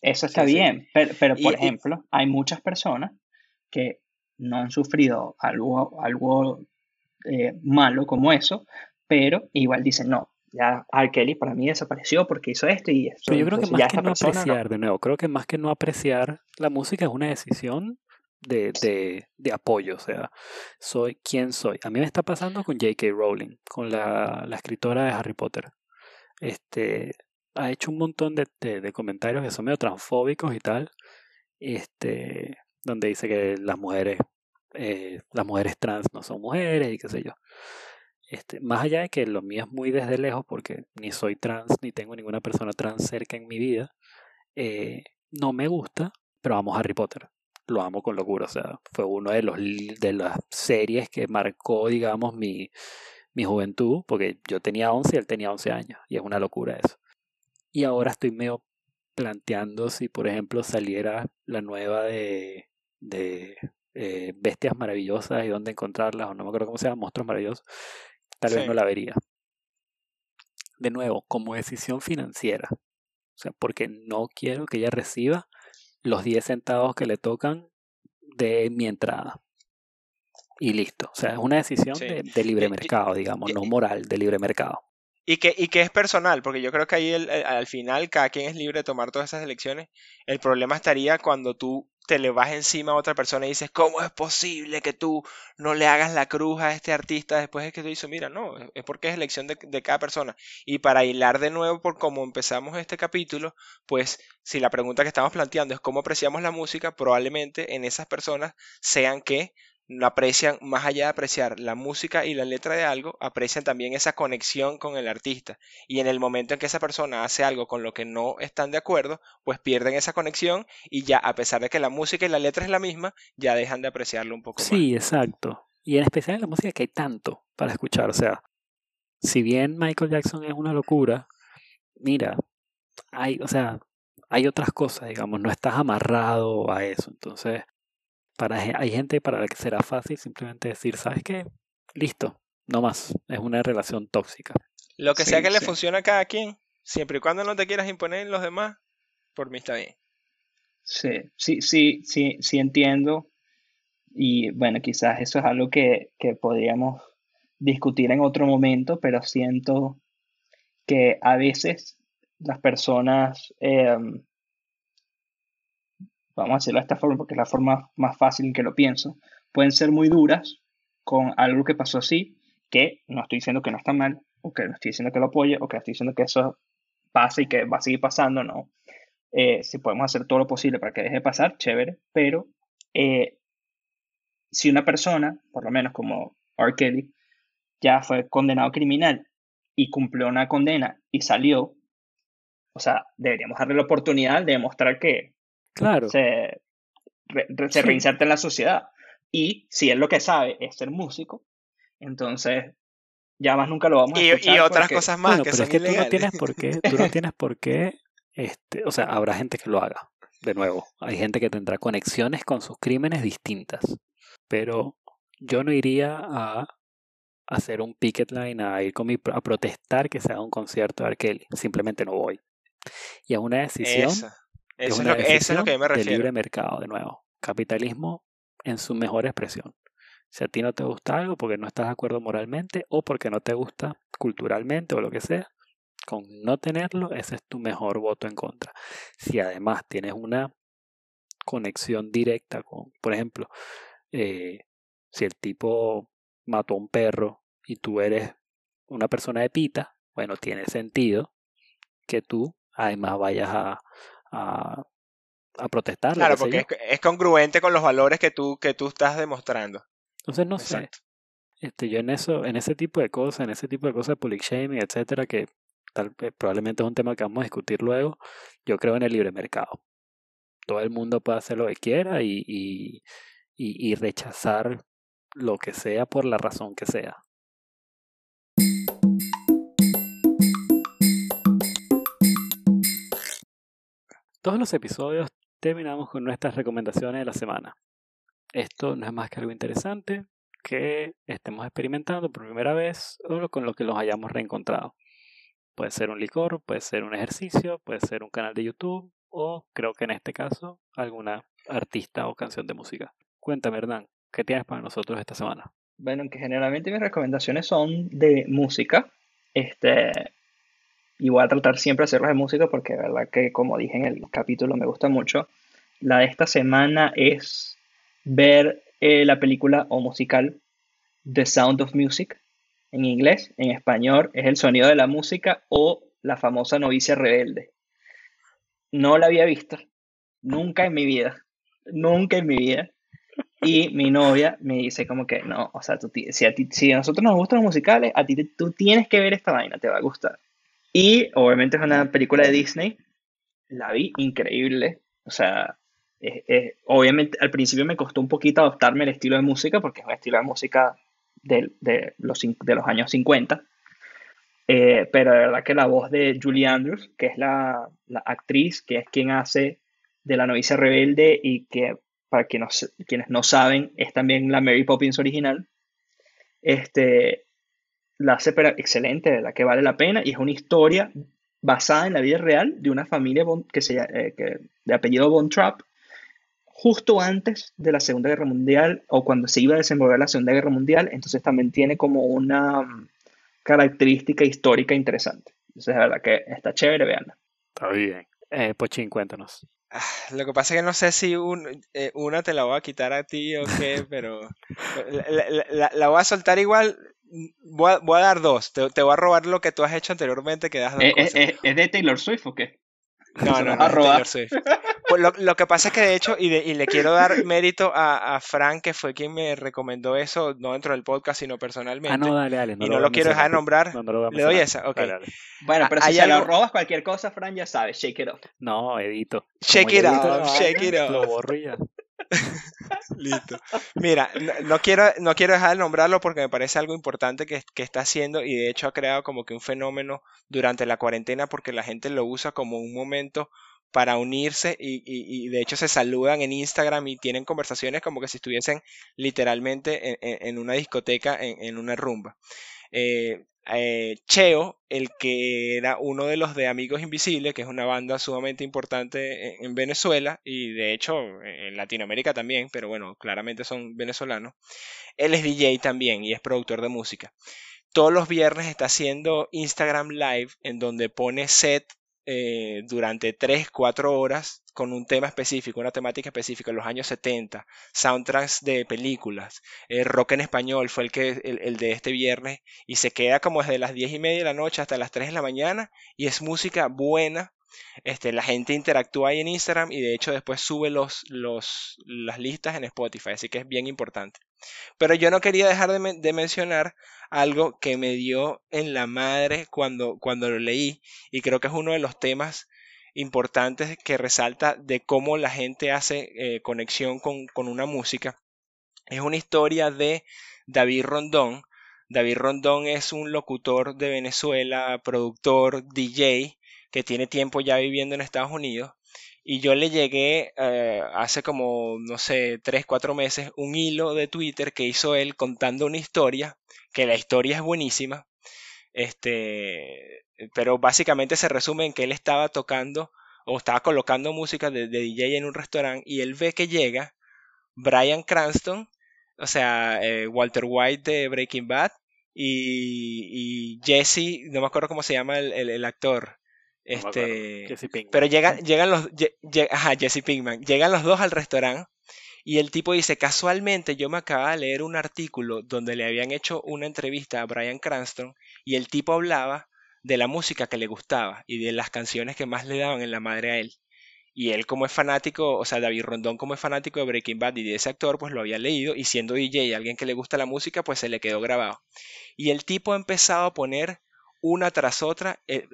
Eso está bien, pero, por ejemplo, hay muchas personas que no han sufrido algo, algo eh, malo como eso, pero igual dicen, no, ya R. Kelly para mí desapareció porque hizo esto y eso.
Pero yo creo que más que no apreciar, de nuevo, creo que más que no apreciar la música es una decisión de, de, de, apoyo, o sea, soy quien soy. A mí me está pasando con J.K. Rowling, con la, la, escritora de Harry Potter. Este, ha hecho un montón de, de, comentarios que son medio transfóbicos y tal, este, donde dice que las mujeres, eh, las mujeres trans no son mujeres y qué sé yo. Este, más allá de que lo mío es muy desde lejos, porque ni soy trans, ni tengo ninguna persona trans cerca en mi vida, eh, no me gusta, pero amo Harry Potter. Lo amo con locura, o sea, fue uno de los de las series que marcó, digamos, mi, mi juventud, porque yo tenía 11 y él tenía 11 años, y es una locura eso. Y ahora estoy medio planteando si, por ejemplo, saliera la nueva de, de eh, Bestias Maravillosas y dónde encontrarlas, o no me acuerdo cómo se llama, Monstruos Maravillosos, tal vez no la vería. De nuevo, como decisión financiera. O sea, porque no quiero que ella reciba los 10 centavos que le tocan de mi entrada. Y listo. O sea, es una decisión de, libre mercado, digamos, no moral, de libre mercado.
Y que, y que es personal, porque yo creo que ahí al final cada quien es libre de tomar todas esas elecciones. El problema estaría cuando tú te le vas encima a otra persona y dices, ¿cómo es posible que tú no le hagas la cruz a este artista después de que tú dices, mira, no, es porque es elección de, de, cada persona. Y para hilar de nuevo por cómo empezamos este capítulo, pues si la pregunta que estamos planteando es cómo apreciamos la música, probablemente en esas personas sean que aprecian, más allá de apreciar la música y la letra de algo, aprecian también esa conexión con el artista. Y en el momento en que esa persona hace algo con lo que no están de acuerdo, pues pierden esa conexión y ya, a pesar de que la música y la letra es la misma, ya dejan de apreciarlo un poco
sí, más. Sí, exacto. Y en especial en la música que hay tanto para escuchar. O sea, si bien Michael Jackson es una locura, mira, hay, o sea, hay otras cosas, digamos, no estás amarrado a eso. Entonces, para, hay gente para la que será fácil simplemente decir, ¿sabes qué? Listo, no más. Es una relación tóxica.
Lo que sea que le funcione a cada quien, siempre y cuando no te quieras imponer en los demás, por mí está bien.
Sí, sí, sí, sí, sí entiendo. Y bueno, quizás eso es algo que, que podríamos discutir en otro momento, pero siento que a veces las personas em, vamos a hacerlo de esta forma porque es la forma más fácil en que lo pienso, pueden ser muy duras con algo que pasó así, que no estoy diciendo que no está mal, o que no estoy diciendo que lo apoye, o que estoy diciendo que eso pasa y que va a seguir pasando, no. Eh, si podemos hacer todo lo posible para que deje de pasar, chévere, pero eh, si una persona, por lo menos como R. Kelly, ya fue condenado criminal y cumplió una condena y salió, o sea, deberíamos darle la oportunidad de demostrar que
claro.
se, se reinserta en la sociedad. Y si él lo que sabe es ser músico, entonces ya más nunca lo vamos a
y,
escuchar.
Y otras cosas más que
pero
son
es que tú no tienes por qué, tú no tienes por qué, este, o sea, habrá gente que lo haga. De nuevo, hay gente que tendrá conexiones con sus crímenes distintas, pero yo no iría a hacer un picket line, a ir con mi, a protestar que se haga un concierto de R. Kelly. Simplemente no voy. Y es una decisión,
eso,
es
lo que, eso es
decisión
lo que yo me
de
refiero.
libre mercado, de nuevo. Capitalismo en su mejor expresión. Si a ti no te gusta algo porque no estás de acuerdo moralmente o porque no te gusta culturalmente o lo que sea, con no tenerlo, ese es tu mejor voto en contra. Si además tienes una conexión directa con, por ejemplo, eh, si el tipo mató a un perro y tú eres una persona de pita, bueno, tiene sentido que tú además vayas a, a, a protestar.
Claro, porque es, es, congruente con los valores que tú, que tú estás demostrando.
Entonces, no Exacto. sé. Este, yo en eso, en ese tipo de cosas, en ese tipo de cosas de public shaming, etcétera, que tal, probablemente es un tema que vamos a discutir luego, yo creo en el libre mercado. Todo el mundo puede hacer lo que quiera y, y, y, y rechazar lo que sea por la razón que sea. Todos los episodios terminamos con nuestras recomendaciones de la semana. Esto no es más que algo interesante que estemos experimentando por primera vez o con lo que los hayamos reencontrado. Puede ser un licor, puede ser un ejercicio, puede ser un canal de YouTube o creo que en este caso alguna artista o canción de música. Cuéntame, Hernán, ¿qué tienes para nosotros esta semana?
Bueno, que generalmente mis recomendaciones son de música. Este, y voy a tratar siempre de hacerlas de música porque de verdad que como dije en el capítulo me gusta mucho. La de esta semana es ver eh, la película o musical The Sound of Music en inglés, en español es El sonido de la música o la famosa novicia rebelde. No la había visto, nunca en mi vida, nunca en mi vida. Y mi novia me dice como que no, o sea, tú, si, a ti, si a nosotros nos gustan los musicales, a ti tú tienes que ver esta vaina, te va a gustar. Y obviamente es una película de Disney, la vi increíble, o sea, es, es, obviamente al principio me costó un poquito adaptarme el estilo de música porque es un estilo de música de, de, los, de los años 50. Eh, pero de verdad que la voz de Julie Andrews, que es la, la, actriz, que es quien hace de la novicia rebelde y que para quienes, quienes no saben es también la Mary Poppins original, este, la hace excelente, de la que vale la pena y es una historia basada en la vida real de una familia bon, que se, eh, que, de apellido Von Trapp, justo antes de la Segunda Guerra Mundial o cuando se iba a desenvolver la Segunda Guerra Mundial, entonces también tiene como una um, característica histórica interesante. Entonces, de verdad que está chévere, veanla.
Está bien. Eh, Pochín, cuéntanos.
Ah, Lo que pasa es que no sé si un, eh, una te la voy a quitar a ti o qué, pero la, la, la, la voy a soltar igual. Voy a, voy a dar dos. Te, te, voy a robar lo que tú has hecho anteriormente, que das dos
¿Es,
cosas.
¿Es, es de Taylor Swift o qué?
No, no, no, Taylor Swift. Pues lo, lo, que pasa es que de hecho, y, de, y le quiero dar mérito a, a, Frank, que fue quien me recomendó eso, no dentro del podcast, sino personalmente.
Ah, no, dale, dale.
No y no lo, lo quiero dejar de nombrar.
No, no lo
le doy esa, ok.
Dale, dale.
Bueno, pero si se algo... lo robas cualquier cosa, Frank, ya sabes, shake it off.
No, edito.
Shake it off, shake it off.
Lo borro ya.
Listo. Mira, no, quiero, no quiero dejar de nombrarlo porque me parece algo importante que, que, está haciendo y de hecho ha creado como que un fenómeno durante la cuarentena porque la gente lo usa como un momento para unirse y, y, de hecho se saludan en Instagram y tienen conversaciones como que si estuviesen literalmente en, una discoteca, en, en una rumba. Eh, eh, Cheo, el que era uno de los de Amigos Invisibles, que es una banda sumamente importante en, en, Venezuela y de hecho en Latinoamérica también, pero bueno, claramente son venezolanos. Él es DJ también y es productor de música. Todos los viernes está haciendo Instagram Live en donde pone set eh, durante 3, 4 horas con un tema específico, una temática específica, los años 70, soundtracks de películas, eh, rock en español fue el, que, el, de este viernes y se queda como desde las 10 y media de la noche hasta las 3 de la mañana y es música buena. Este, la gente interactúa ahí en Instagram y de hecho después sube los, las listas en Spotify, así que es bien importante. Pero yo no quería dejar de, mencionar algo que me dio en la madre cuando, cuando lo leí y creo que es uno de los temas importantes que resalta de cómo la gente hace eh, conexión con, con, una música. Es una historia de David Rondón. David Rondón es un locutor de Venezuela, productor, DJ, que tiene tiempo ya viviendo en Estados Unidos y yo le llegué eh, hace como, no sé, tres, cuatro meses un hilo de Twitter que hizo él contando una historia, que la historia es buenísima, este, pero básicamente se resume en que él estaba tocando o estaba colocando música de, DJ en un restaurante y él ve que llega Brian Cranston, o sea, eh, Walter White de Breaking Bad y, Jesse, no me acuerdo cómo se llama el actor, este, pero llegan, llegan los, Jesse Pinkman, llegan los dos al restaurante y el tipo dice, casualmente yo me acababa de leer un artículo donde le habían hecho una entrevista a Brian Cranston y el tipo hablaba de la música que le gustaba y de las canciones que más le daban en la madre a él. Y él como es fanático, o sea, David Rondón como es fanático de Breaking Bad y de ese actor, pues lo había leído y siendo DJ, alguien que le gusta la música, pues se le quedó grabado. Y el tipo ha empezado a poner una tras otra. Eh,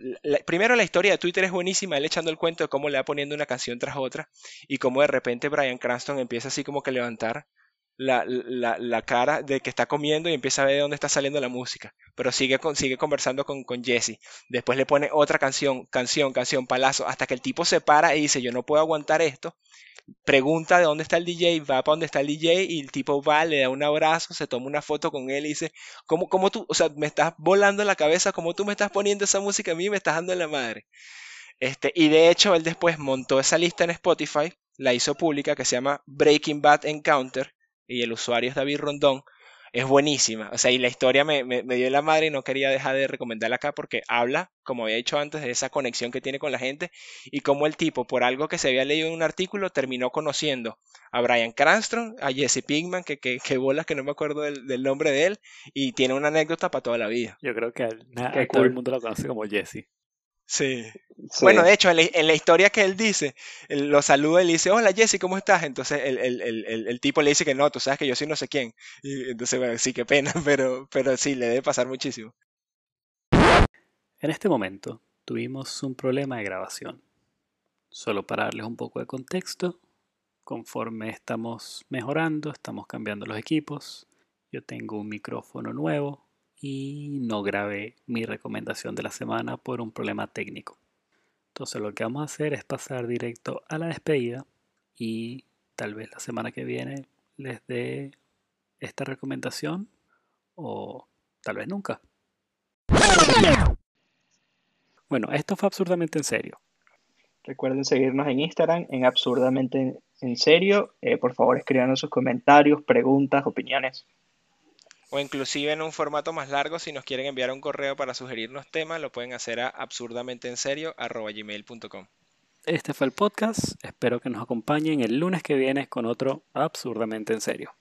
primero la historia de Twitter es buenísima, él echando el cuento de cómo le va poniendo una canción tras otra y cómo de repente Brian Cranston empieza así como que levantar la, la, cara de que está comiendo y empieza a ver de dónde está saliendo la música. Pero sigue, sigue conversando con, con Jesse. Después le pone otra canción, canción, canción, palazo, hasta que el tipo se para y dice, yo no puedo aguantar esto pregunta de dónde está el DJ, va para donde está el DJ y el tipo va, le da un abrazo, se toma una foto con él y dice, ¿cómo, cómo tú, o sea, me estás volando la cabeza, cómo tú me estás poniendo esa música a mí, me estás dando en la madre? Este, y de hecho él después montó esa lista en Spotify, la hizo pública, que se llama Breaking Bad Encounter, y el usuario es David Rondón, es buenísima. O sea, y la historia me, me, dio la madre y no quería dejar de recomendarla acá porque habla, como había dicho antes, de esa conexión que tiene con la gente y cómo el tipo, por algo que se había leído en un artículo, terminó conociendo a Brian Cranston, a Jesse Pinkman, que, que, que bolas que no me acuerdo del, nombre de él, y tiene una anécdota para toda la vida.
Yo creo que todo el mundo lo conoce como Jesse.
Sí. Bueno, de hecho, en la, historia que él dice, lo saluda y le dice, hola Jesse, ¿cómo estás? Entonces el, tipo le dice que no, tú sabes que yo soy no sé quién. Y entonces, bueno, sí, qué pena, pero, pero sí, le debe pasar muchísimo.
En este momento tuvimos un problema de grabación. Solo para darles un poco de contexto, conforme estamos mejorando, estamos cambiando los equipos. Yo tengo un micrófono nuevo, y no grabé mi recomendación de la semana por un problema técnico. Entonces lo que vamos a hacer es pasar directo a la despedida y tal vez la semana que viene les dé esta recomendación o tal vez nunca. Bueno, esto fue absurdamente en serio.
Recuerden seguirnos en Instagram en absurdamente en serio. Eh, por favor, escriban sus comentarios, preguntas, opiniones
o inclusive en un formato más largo, si nos quieren enviar un correo para sugerirnos temas, lo pueden hacer a absurdamenteenseriogmail.com.
Este fue el podcast, espero que nos acompañen el lunes que viene con otro Absurdamente en Serio.